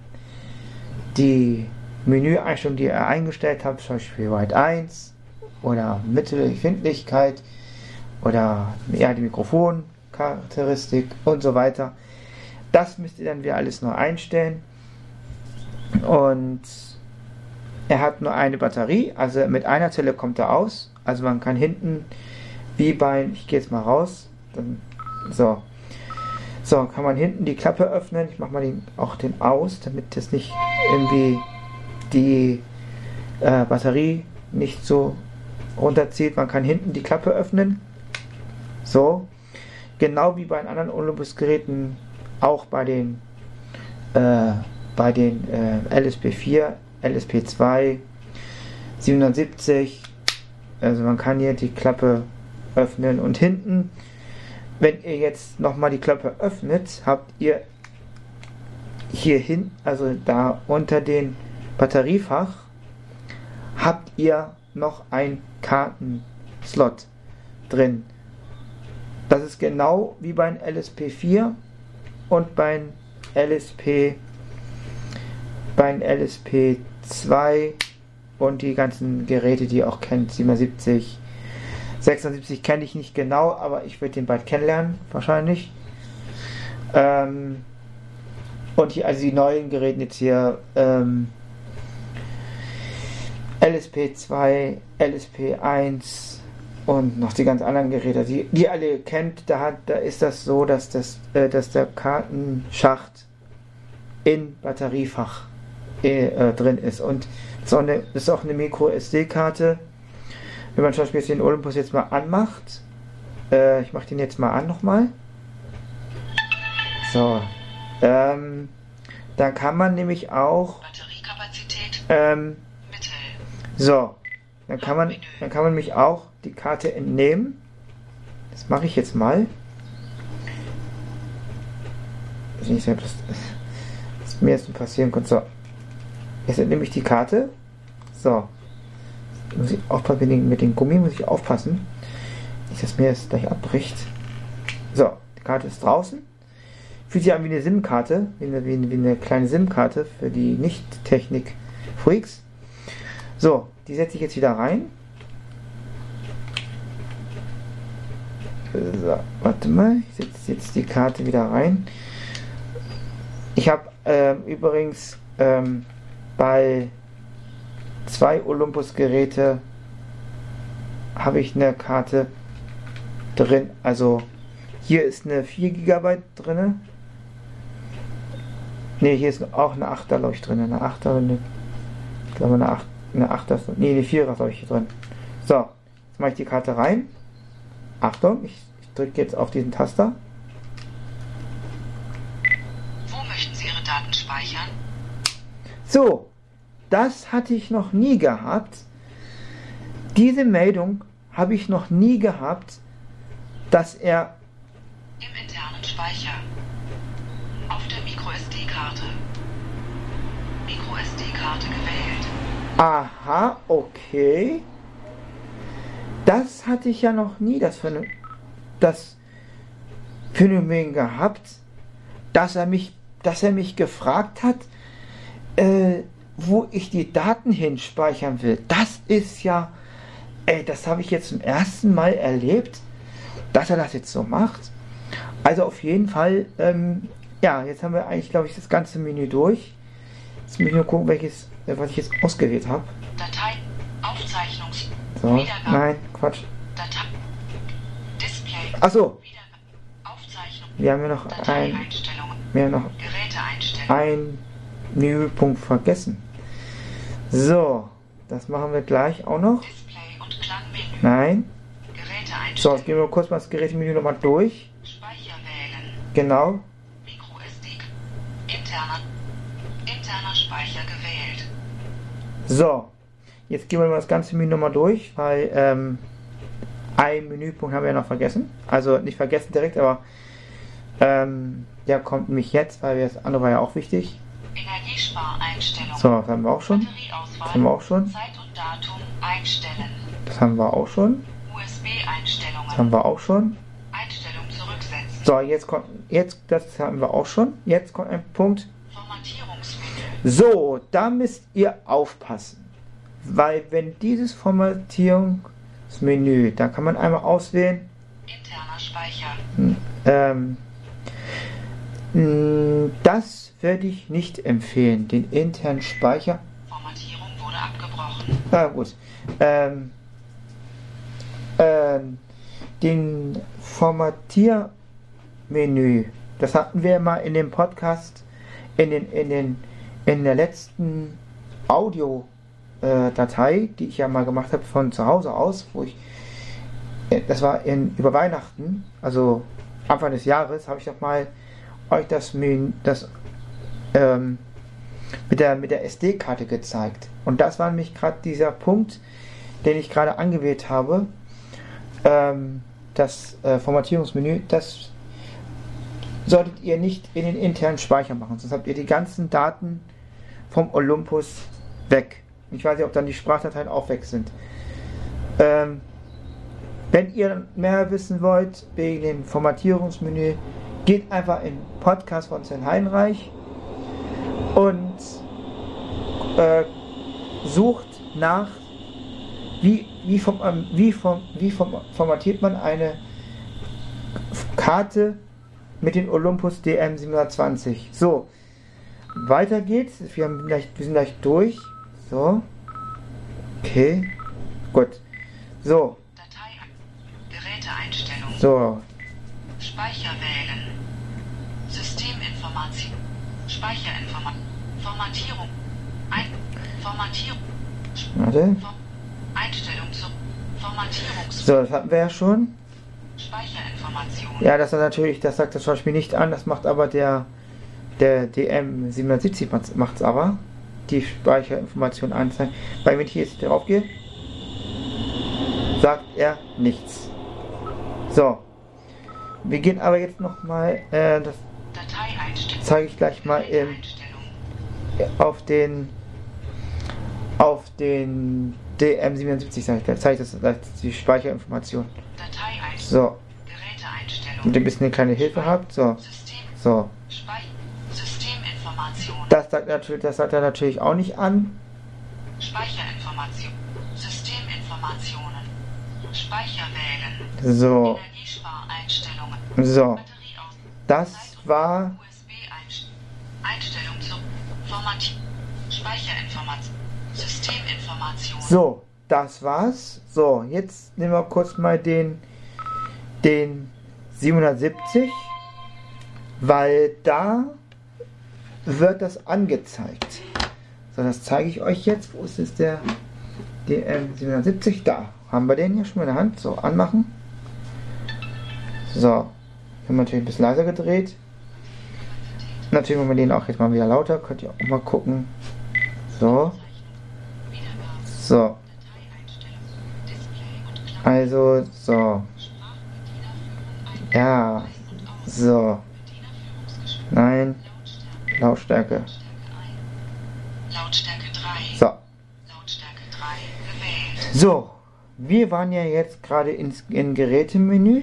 Die Menüeinstellung, die ihr eingestellt habt, zum Beispiel White 1 oder Mittelempfindlichkeit oder ja, die Mikrofoncharakteristik und so weiter. Das müsst ihr dann wieder alles neu einstellen. Und er hat nur eine Batterie, also mit einer Zelle kommt er aus. Also man kann hinten, wie bei, ich gehe jetzt mal raus, dann, so. So, kann man hinten die Klappe öffnen. Ich mache mal den, auch den aus, damit das nicht irgendwie die äh, Batterie nicht so runterzieht. Man kann hinten die Klappe öffnen. So. Genau wie bei den anderen Olympus-Geräten, auch bei den, äh, bei den äh, LSP4, LSP2, 770. Also man kann hier die Klappe öffnen und hinten, wenn ihr jetzt nochmal die Klappe öffnet, habt ihr hier hin, also da unter den Batteriefach, habt ihr noch ein Kartenslot drin. Das ist genau wie beim LSP4 und beim LSP beim LSP2 und die ganzen Geräte, die ihr auch kennt, 77, 76 kenne ich nicht genau, aber ich würde den bald kennenlernen, wahrscheinlich. Ähm, und hier, also die neuen Geräte jetzt hier, ähm, LSP2, LSP1, und noch die ganz anderen Geräte, die, die alle ihr kennt, da, hat, da ist das so, dass, das, äh, dass der Kartenschacht in Batteriefach äh, äh, drin ist. Und so eine, das ist auch eine Micro-SD-Karte. Wenn man zum Beispiel jetzt den Olympus jetzt mal anmacht, äh, ich mache den jetzt mal an nochmal. So. Ähm, dann kann man nämlich auch. Batteriekapazität Ähm, so. Dann kann man, dann kann man mich auch die Karte entnehmen. Das mache ich jetzt mal. Ich nicht, das, das mir jetzt passieren konnte. So. Jetzt entnehme ich die Karte. So. Muss ich aufpassen, mit dem, mit dem Gummi muss ich aufpassen. Nicht, dass mir das gleich abbricht. So, die Karte ist draußen. Fühlt sich an wie eine SIM-Karte, wie wie, wie eine kleine SIM-Karte für die Nicht-Technik-Freaks. So, die setze ich jetzt wieder rein. So, warte mal, ich setze jetzt die Karte wieder rein. Ich habe ähm, übrigens ähm, bei zwei Olympus-Geräte habe ich eine Karte drin. Also hier ist eine 4 GB drin. Ne, hier ist auch eine 8er, glaube ich, drin. Eine 8er, eine, ich glaube eine 8, eine 8er, nee, eine 4er, glaube ich, hier drin. So, jetzt mache ich die Karte rein. Achtung, ich, ich drücke jetzt auf diesen Taster. Wo möchten Sie Ihre Daten speichern? So, das hatte ich noch nie gehabt. Diese Meldung habe ich noch nie gehabt, dass er Im internen Speicher. Auf der MicroSD-Karte. MicroSD-Karte gewählt. Aha, okay. Das hatte ich ja noch nie, das, Phänomen, das Phänomen gehabt, dass er mich, dass er mich gefragt hat, äh, wo ich die Daten hinspeichern will. Das ist ja, ey, das habe ich jetzt zum ersten Mal erlebt, dass er das jetzt so macht. Also auf jeden Fall, ähm, ja, jetzt haben wir eigentlich, glaube ich, das ganze Menü durch. Jetzt muss ich nur gucken, welches, äh, was ich jetzt ausgewählt habe. Datei. Aufzeichnungs. So, nein, Quatsch. Achso, wir haben ja noch ein, wir haben noch ein Menüpunkt vergessen. So, das machen wir gleich auch noch. Nein. So, jetzt gehen wir kurz mal das Gerätemenü nochmal durch. Speicher wählen. Genau. MicroSD. Interner. Interner Speicher gewählt. So, jetzt gehen wir mal das ganze Menü nochmal durch, weil ähm, ein Menüpunkt haben wir ja noch vergessen. Also nicht vergessen direkt, aber ähm, der kommt nämlich jetzt, weil das andere war ja auch wichtig. Energiespareinstellungen. So, das haben wir auch schon. Batterieauswahl. Das haben wir auch schon. Zeit und Datum einstellen. Das haben wir auch schon. USB-Einstellungen. Das haben wir auch schon. Einstellung zurücksetzen. So, jetzt kommt, jetzt, das haben wir auch schon. Jetzt kommt ein Punkt. Formatierungsmenü. So, da müsst ihr aufpassen. Weil wenn dieses Formatierungsmenü, da kann man einmal auswählen, Interner Speicher. ähm, mh, das würde ich nicht empfehlen, den internen Speicher. Formatierung wurde abgebrochen. Ah, gut. Ähm, ähm, den Formatiermenü, das hatten wir mal in dem Podcast, in, den, in, den, in der letzten Audio-Datei, die ich ja mal gemacht habe von zu Hause aus, wo ich, äh, das war in, über Weihnachten, also Anfang des Jahres, habe ich doch mal euch das, das ähm, mit der, mit der SD-Karte gezeigt. Und das war nämlich gerade dieser Punkt, den ich gerade angewählt habe. Ähm, das äh, Formatierungsmenü, das solltet ihr nicht in den internen Speicher machen, sonst habt ihr die ganzen Daten vom Olympus weg. Ich weiß nicht, ob dann die Sprachdateien auch weg sind. Ähm, wenn ihr mehr wissen wollt wegen dem Formatierungsmenü, geht einfach in Podcast von Sven Heinreich und äh, sucht nach, wie, wie, vom, ähm, wie, vom, wie vom, formatiert man eine Karte mit dem Olympus DM720. So, weiter geht's. Wir, haben gleich, wir sind gleich durch. So, okay, gut. So, Datei. So, Speicher wählen. Systeminformation. Speicherinformation. Formatierung. Ein Formatierung. warte. Form Einstellung zur Formatierung. So, das hatten wir ja schon. Speicherinformation. Ja, das ist natürlich, das sagt das Schauspiel nicht an, das macht aber der, der DM 770 macht es aber. Die Speicherinformation anzeigen. Weil wenn ich jetzt drauf gehe, sagt er nichts. So. Wir gehen aber jetzt nochmal, äh, das zeige ich gleich mal im, auf den auf den DM77 sage ich gleich, zeige ich das, das die Speicherinformation. So, ihr ein bisschen eine kleine Hilfe habt. So, so. Das sagt, natürlich, das sagt er natürlich auch nicht an. Speicherinformation. Systeminformationen. Speicher wählen. So, Energiespareinstellungen. so. Das war USB-Einstellung zur Formatierung. Speicherinformation. Systeminformation. so, das war's. So, jetzt nehmen wir kurz mal den den 770, weil da wird das angezeigt. So, das zeige ich euch jetzt. Wo ist jetzt der DM770? Da haben wir den hier schon in der Hand. So, anmachen. So, haben wir natürlich ein bisschen leiser gedreht. Natürlich machen wir den auch jetzt mal wieder lauter. Könnt ihr auch mal gucken. So, so. Also, so. Ja, so. Nein, Lautstärke. Lautstärke. Lautstärke 3. So. Lautstärke 3. Gewählt. So, wir waren ja jetzt gerade ins in Gerätemenü.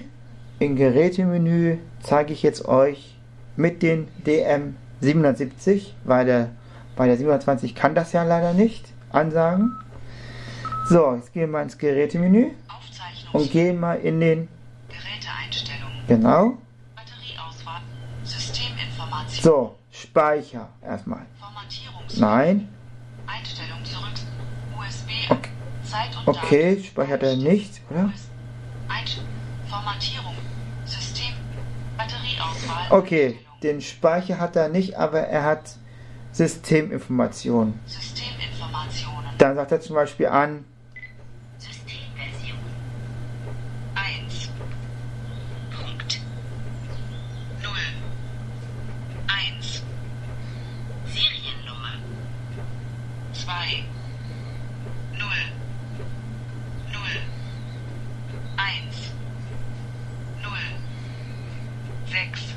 Im Gerätemenü zeige ich jetzt euch mit den DM 770, weil der bei der 720 kann das ja leider nicht ansagen. So, jetzt gehen wir mal ins Gerätemenü und gehen mal in den Geräteeinstellung. genau. So, Speicher erstmal. Nein. Einstellung zurück. USB. Okay. Zeit und Okay, speichert er nicht, oder? Okay, den Speicher hat er nicht, aber er hat Systeminformationen. Systeminformationen. Dann sagt er zum Beispiel an, Systemversion. 1. Punkt. 0. 1. Seriennummer. 2. 0. 0. 1. 0. 6.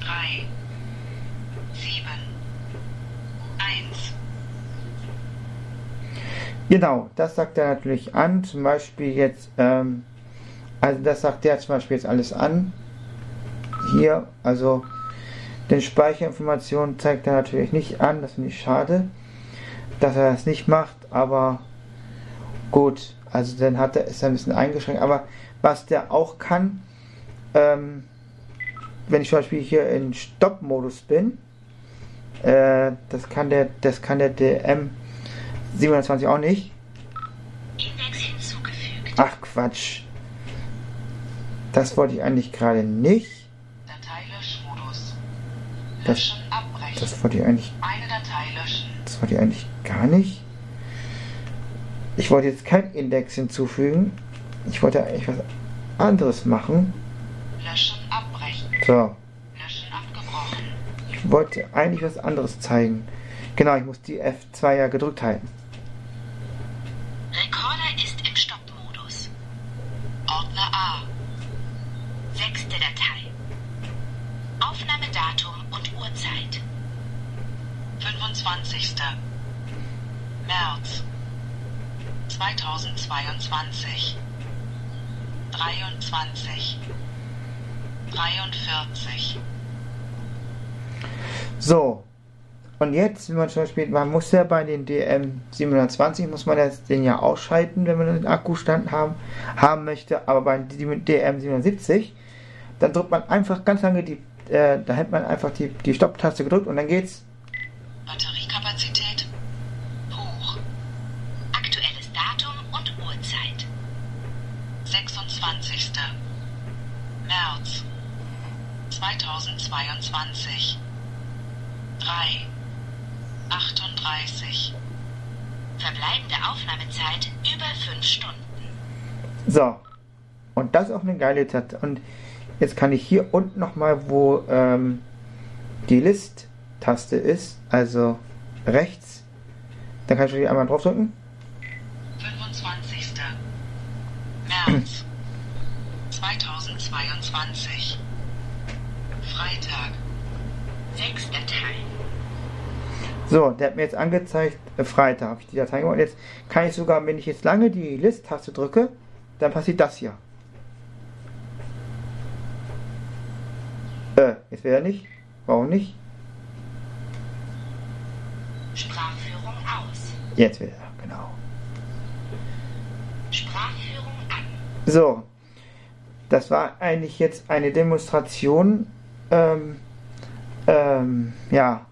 3. 7. 1. genau, das sagt er natürlich an. Zum Beispiel jetzt, ähm, also das sagt der zum Beispiel jetzt alles an. Hier, also den Speicherinformationen zeigt er natürlich nicht an. Das finde ich schade, dass er das nicht macht, aber gut, also dann hat er, ist er ein bisschen eingeschränkt. Aber was der auch kann, ähm, wenn ich zum Beispiel hier in Stopp-Modus bin, äh, das kann der, das kann der DM 720 auch nicht. Index hinzugefügt. Ach Quatsch. Das wollte ich eigentlich gerade nicht. Dateilöschmodus. Das- Löschen, abbrechen. Das wollte ich eigentlich, Eine Datei löschen. das wollte ich eigentlich gar nicht. Ich wollte jetzt kein Index hinzufügen. Ich wollte eigentlich was anderes machen. Löschen, abbrechen. So, Löschen abgebrochen. ich wollte eigentlich was anderes zeigen. Genau, ich muss die F2 ja gedrückt halten. Rekorder ist im Stoppmodus. Ordner A. Sechste Datei. Aufnahmedatum und Uhrzeit. 25. März 2022. 23. 43. So. Und jetzt, wenn man zum Beispiel, man muss ja bei den DM 720 muss man das, den ja ausschalten, wenn man den Akkustand haben, haben möchte, aber bei dem DM 770, dann drückt man einfach ganz lange die, äh, da hält man einfach die, die Stopptaste gedrückt und dann geht's. Batteriekapazität 21. März 2022 3 38 Verbleibende Aufnahmezeit über 5 Stunden. So. Und das ist auch eine geile Zeit. Und jetzt kann ich hier unten nochmal, wo ähm, die List-Taste ist, also rechts, da kann ich hier einmal draufdrücken. 25. März 2022 Freitag. Sechster Teil. So, der hat mir jetzt angezeigt, äh, Freitag habe ich die Datei gemacht. Jetzt kann ich sogar, wenn ich jetzt lange die List-Taste drücke, dann passiert das hier. Äh, jetzt wieder nicht. Warum nicht? Sprachführung aus. Jetzt wieder, genau. Sprachführung an. So, das war eigentlich jetzt eine Demonstration, ähm, ähm, ja,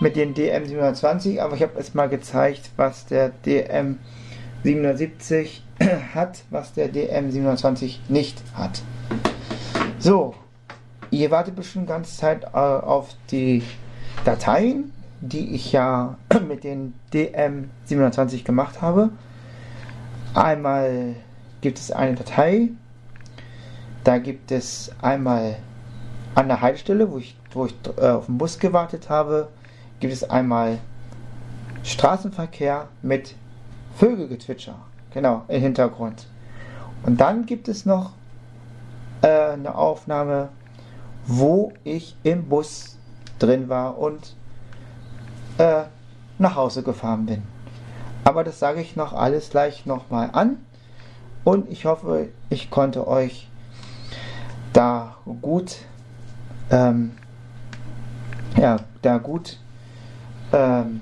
mit dem DM720, aber ich habe es mal gezeigt, was der DM770 hat, was der DM720 nicht hat. So, ihr wartet bestimmt die ganze Zeit äh, auf die Dateien, die ich ja mit den DM720 gemacht habe. Einmal gibt es eine Datei, da gibt es einmal an der Haltestelle, wo ich, wo ich äh, auf den Bus gewartet habe, gibt es einmal Straßenverkehr mit Vögelgezwitscher, genau, im Hintergrund. Und dann gibt es noch äh, eine Aufnahme, wo ich im Bus drin war und äh, nach Hause gefahren bin. Aber das sage ich noch alles gleich nochmal an. Und ich hoffe, ich konnte euch da gut, ähm, ja, da gut ähm,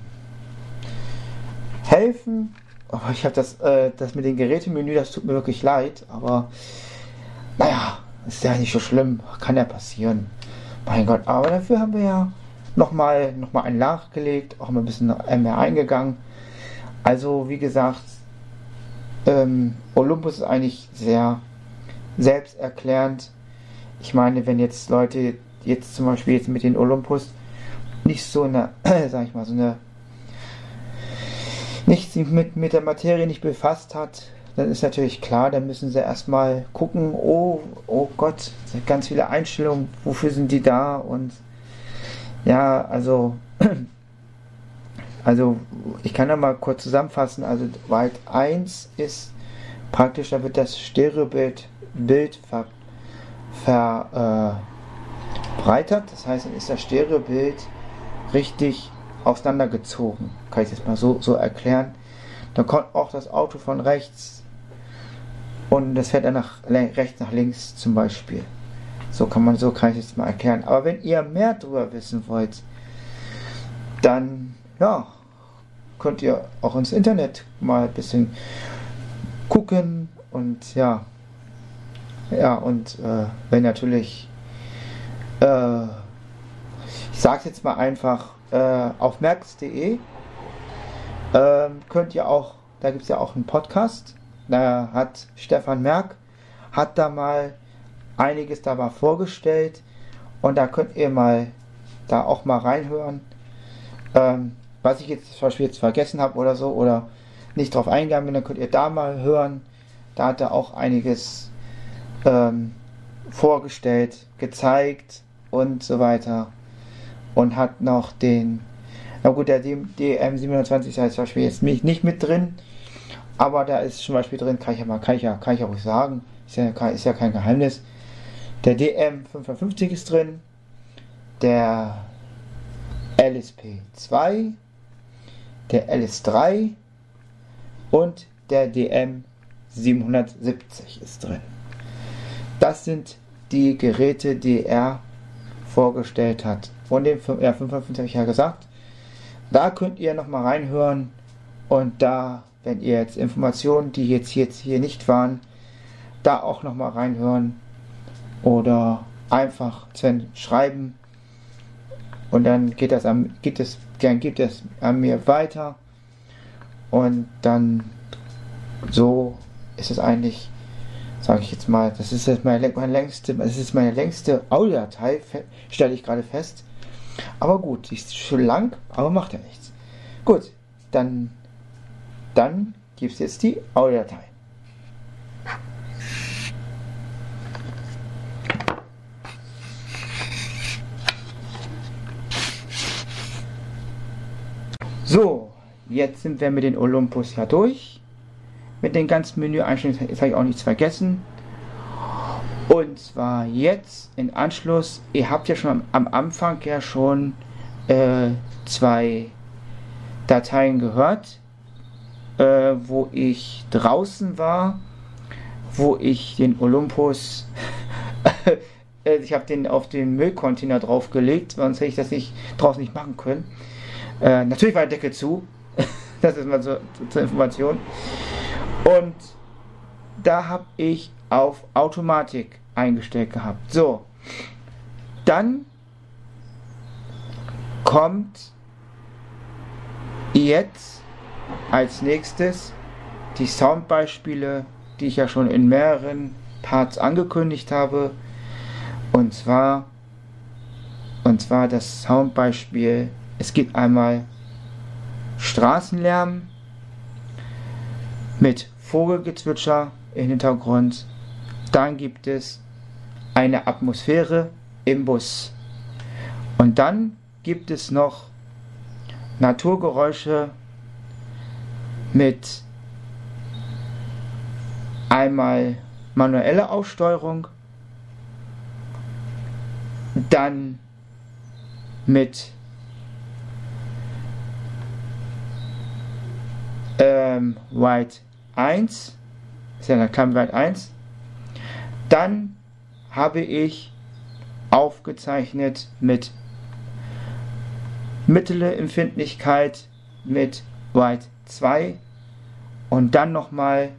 helfen. Aber ich habe das, äh, das mit dem Gerätemenü, das tut mir wirklich leid. Aber naja, ist ja nicht so schlimm, kann ja passieren. Mein Gott, aber dafür haben wir ja nochmal noch mal einen nachgelegt, auch mal ein bisschen mehr eingegangen. Also, wie gesagt, ähm, Olympus ist eigentlich sehr selbsterklärend. Ich meine, wenn jetzt Leute jetzt zum Beispiel jetzt mit den Olympus nicht so eine, sag ich mal, so eine, nicht mit, mit der Materie nicht befasst hat, dann ist natürlich klar, dann müssen sie erstmal gucken, oh, oh Gott, ganz viele Einstellungen, wofür sind die da? Und ja, also also ich kann da mal kurz zusammenfassen, also Wald 1 ist praktisch, da wird das Stereobild Bild ver, verbreitert, das heißt, dann ist das Stereobild richtig auseinandergezogen, kann ich jetzt mal so, so erklären. Dann kommt auch das Auto von rechts und das fährt dann nach rechts nach links zum Beispiel. So kann man, so kann ich es mal erklären. Aber wenn ihr mehr darüber wissen wollt, dann ja, könnt ihr auch ins Internet mal ein bisschen gucken und ja, ja und äh, wenn natürlich, äh, ich sag's jetzt mal einfach, äh, auf merks.de äh, könnt ihr auch, da gibt es ja auch einen Podcast, da hat Stefan Merck, hat da mal einiges da mal vorgestellt und da könnt ihr mal da auch mal reinhören. Ähm, was ich jetzt zum Beispiel jetzt vergessen habe oder so oder nicht drauf eingegangen bin, dann könnt ihr da mal hören. Da hat er auch einiges ähm, vorgestellt, gezeigt und so weiter. Und hat noch den, na gut, der DM27 ist zum Beispiel jetzt nicht, nicht mit drin, aber da ist zum Beispiel drin, kann ich ja mal, kann ich ja, kann ich ja ruhig sagen, ist ja, ist ja kein Geheimnis. Der DM55 ist drin, der LSP2, der LS3 und der DM770 ist drin. Das sind die Geräte, die er vorgestellt hat. Von dem ja, 55 habe ich ja gesagt. Da könnt ihr nochmal reinhören und da, wenn ihr jetzt Informationen, die jetzt, jetzt hier nicht waren, da auch nochmal reinhören oder einfach schreiben und dann geht das am, geht es, dann gibt es an mir weiter und dann so ist es eigentlich sage ich jetzt mal, das ist jetzt meine, meine längste, das ist meine längste Audiodatei, stelle ich gerade fest. Aber gut, die ist schon lang, aber macht ja nichts. Gut, dann, dann gibt es jetzt die Audiodatei. So, jetzt sind wir mit den Olympus ja durch. Mit den ganzen Menü-Einstellungen, habe ich auch nichts vergessen. Und zwar jetzt in Anschluss, ihr habt ja schon am, am Anfang ja schon äh, zwei Dateien gehört, äh, wo ich draußen war, wo ich den Olympus, äh, ich habe den auf den Müllcontainer draufgelegt, sonst hätte ich das nicht draußen nicht machen können. Äh, natürlich war der Deckel zu, das ist mal so zur Information. Und da habe ich auf Automatik eingestellt gehabt. So, dann kommt jetzt als nächstes die Soundbeispiele, die ich ja schon in mehreren Parts angekündigt habe. Und zwar, und zwar das Soundbeispiel. Es gibt einmal Straßenlärm mit Vogelgezwitscher im Hintergrund. Dann gibt es eine Atmosphäre im Bus. Und dann gibt es noch Naturgeräusche mit einmal manuelle Aussteuerung, dann mit ähm, White 1, ist ja eine Klammer White 1, dann habe ich aufgezeichnet mit mittlere Empfindlichkeit mit White 2 und dann nochmal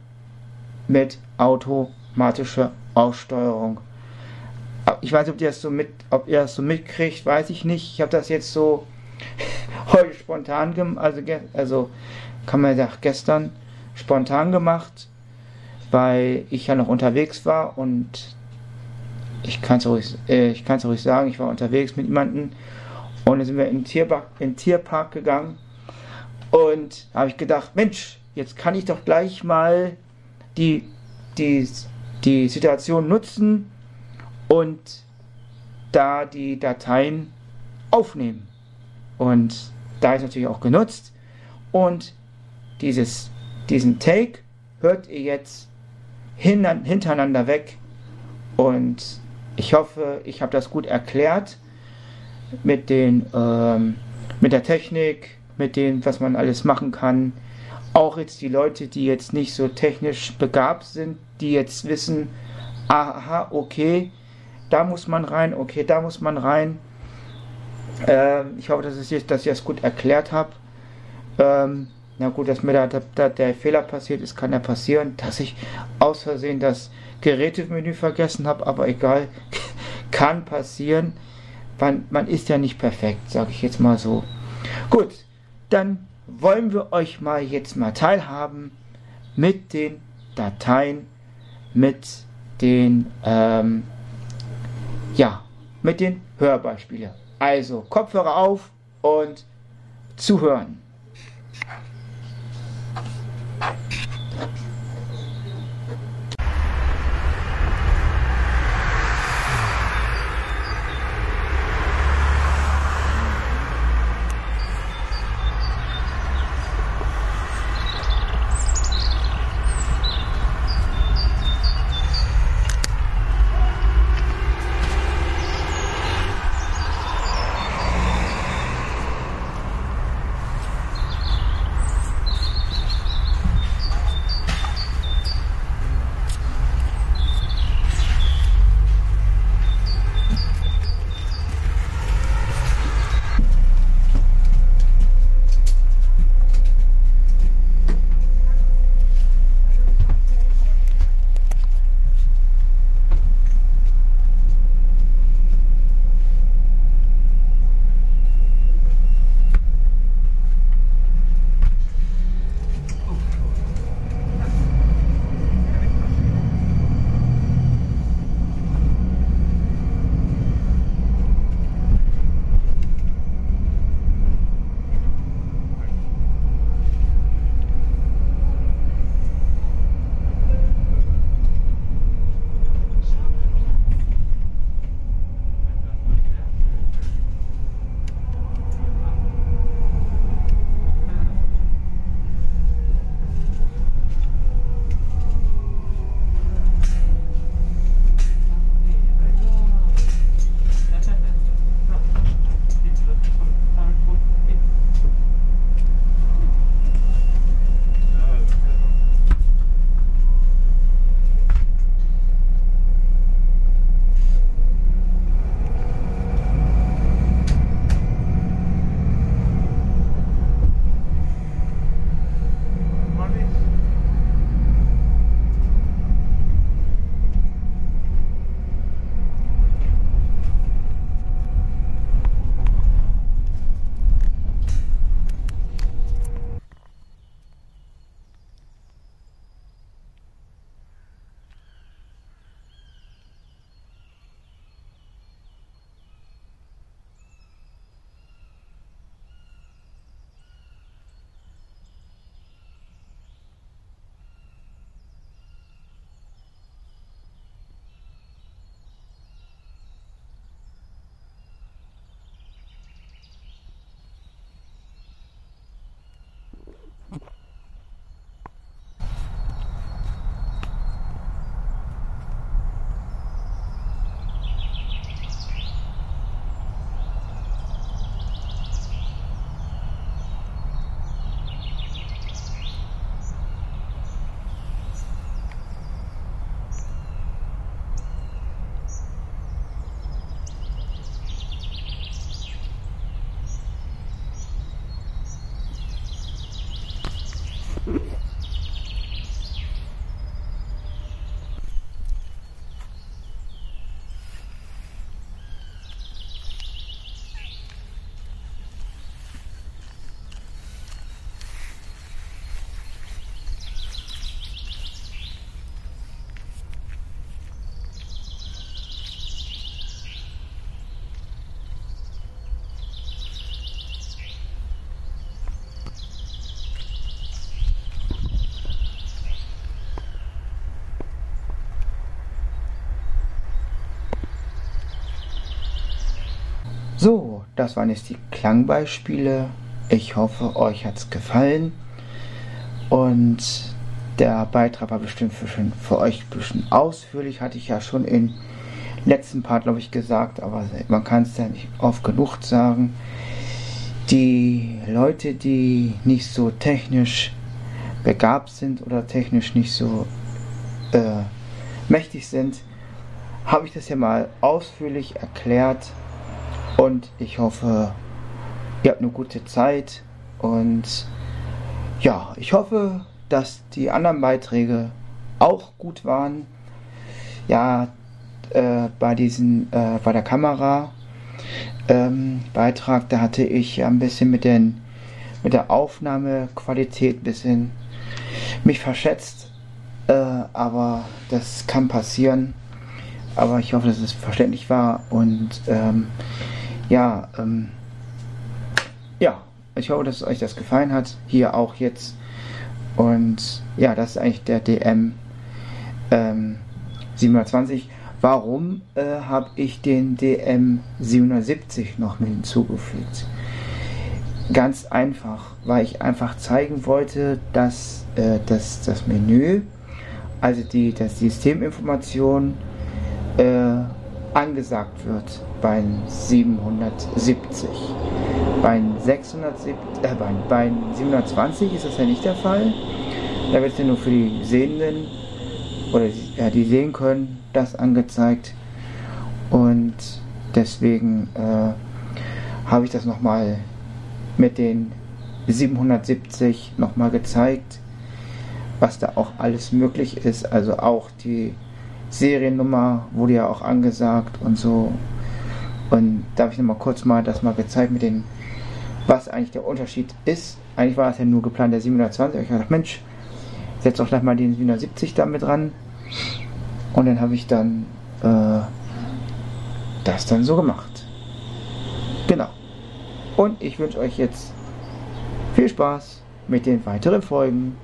mit automatischer Aussteuerung. Ich weiß nicht, ob ihr das so mit, ob ihr das so mitkriegt, weiß ich nicht. Ich habe das jetzt so heute spontan gemacht, also, also kann man sagen gestern spontan gemacht, weil ich ja noch unterwegs war und ich kann es ruhig, äh, ruhig sagen, ich war unterwegs mit jemandem und dann sind wir in den Tierpark, in den Tierpark gegangen und habe ich gedacht, Mensch, jetzt kann ich doch gleich mal die, die, die Situation nutzen und da die Dateien aufnehmen. Und da ist natürlich auch genutzt. Und dieses, diesen Take hört ihr jetzt hin, hintereinander weg. Und ich hoffe, ich habe das gut erklärt mit, den, ähm, mit der Technik, mit dem, was man alles machen kann. Auch jetzt die Leute, die jetzt nicht so technisch begabt sind, die jetzt wissen, aha, okay, da muss man rein, okay, da muss man rein. Ähm, ich hoffe, dass, jetzt, dass ich das gut erklärt habe. Ähm, na gut, dass mir da, da, der Fehler passiert ist, kann ja passieren, dass ich aus Versehen das Gerätemenü vergessen habe, aber egal, kann passieren. Man, man ist ja nicht perfekt, sage ich jetzt mal so. Gut, dann wollen wir euch mal jetzt mal teilhaben mit den Dateien, mit den, ähm, ja, mit den Hörbeispielen. Also Kopfhörer auf und zuhören. Das waren jetzt die Klangbeispiele. Ich hoffe, euch hat es gefallen. Und der Beitrag war bestimmt für, für euch ein bisschen ausführlich, hatte ich ja schon im letzten Part, glaube ich, gesagt, aber man kann es ja nicht oft genug sagen. Die Leute, die nicht so technisch begabt sind oder technisch nicht so äh, mächtig sind, habe ich das ja mal ausführlich erklärt und ich hoffe, ihr habt eine gute Zeit und ja, ich hoffe, dass die anderen Beiträge auch gut waren. Ja, äh, bei diesen, äh, bei der Kamera ähm, Beitrag, da hatte ich ein bisschen mit den mit der Aufnahmequalität ein bisschen mich verschätzt, äh, aber das kann passieren. Aber ich hoffe, dass es verständlich war und ähm, ja, ähm, ja, ich hoffe, dass euch das gefallen hat. Hier auch jetzt. Und ja, das ist eigentlich der DM ähm, 720. Warum äh, habe ich den DM 770 noch mit hinzugefügt? Ganz einfach, weil ich einfach zeigen wollte, dass, äh, dass das Menü, also die das Systeminformation, äh, angesagt wird bei 770. Bei, 670, äh, bei, bei 720 ist das ja nicht der Fall. Da wird es ja nur für die Sehenden oder ja, die sehen können, das angezeigt. Und deswegen äh, habe ich das nochmal mit den 770 nochmal gezeigt, was da auch alles möglich ist. Also auch die Seriennummer wurde ja auch angesagt und so. Und da habe ich nochmal kurz mal das mal gezeigt mit den, was eigentlich der Unterschied ist. Eigentlich war das ja nur geplant der 720. Ich habe gedacht, Mensch, setze auch gleich mal den 770 damit dran. Und dann habe ich dann äh, das dann so gemacht. Genau. Und ich wünsche euch jetzt viel Spaß mit den weiteren Folgen.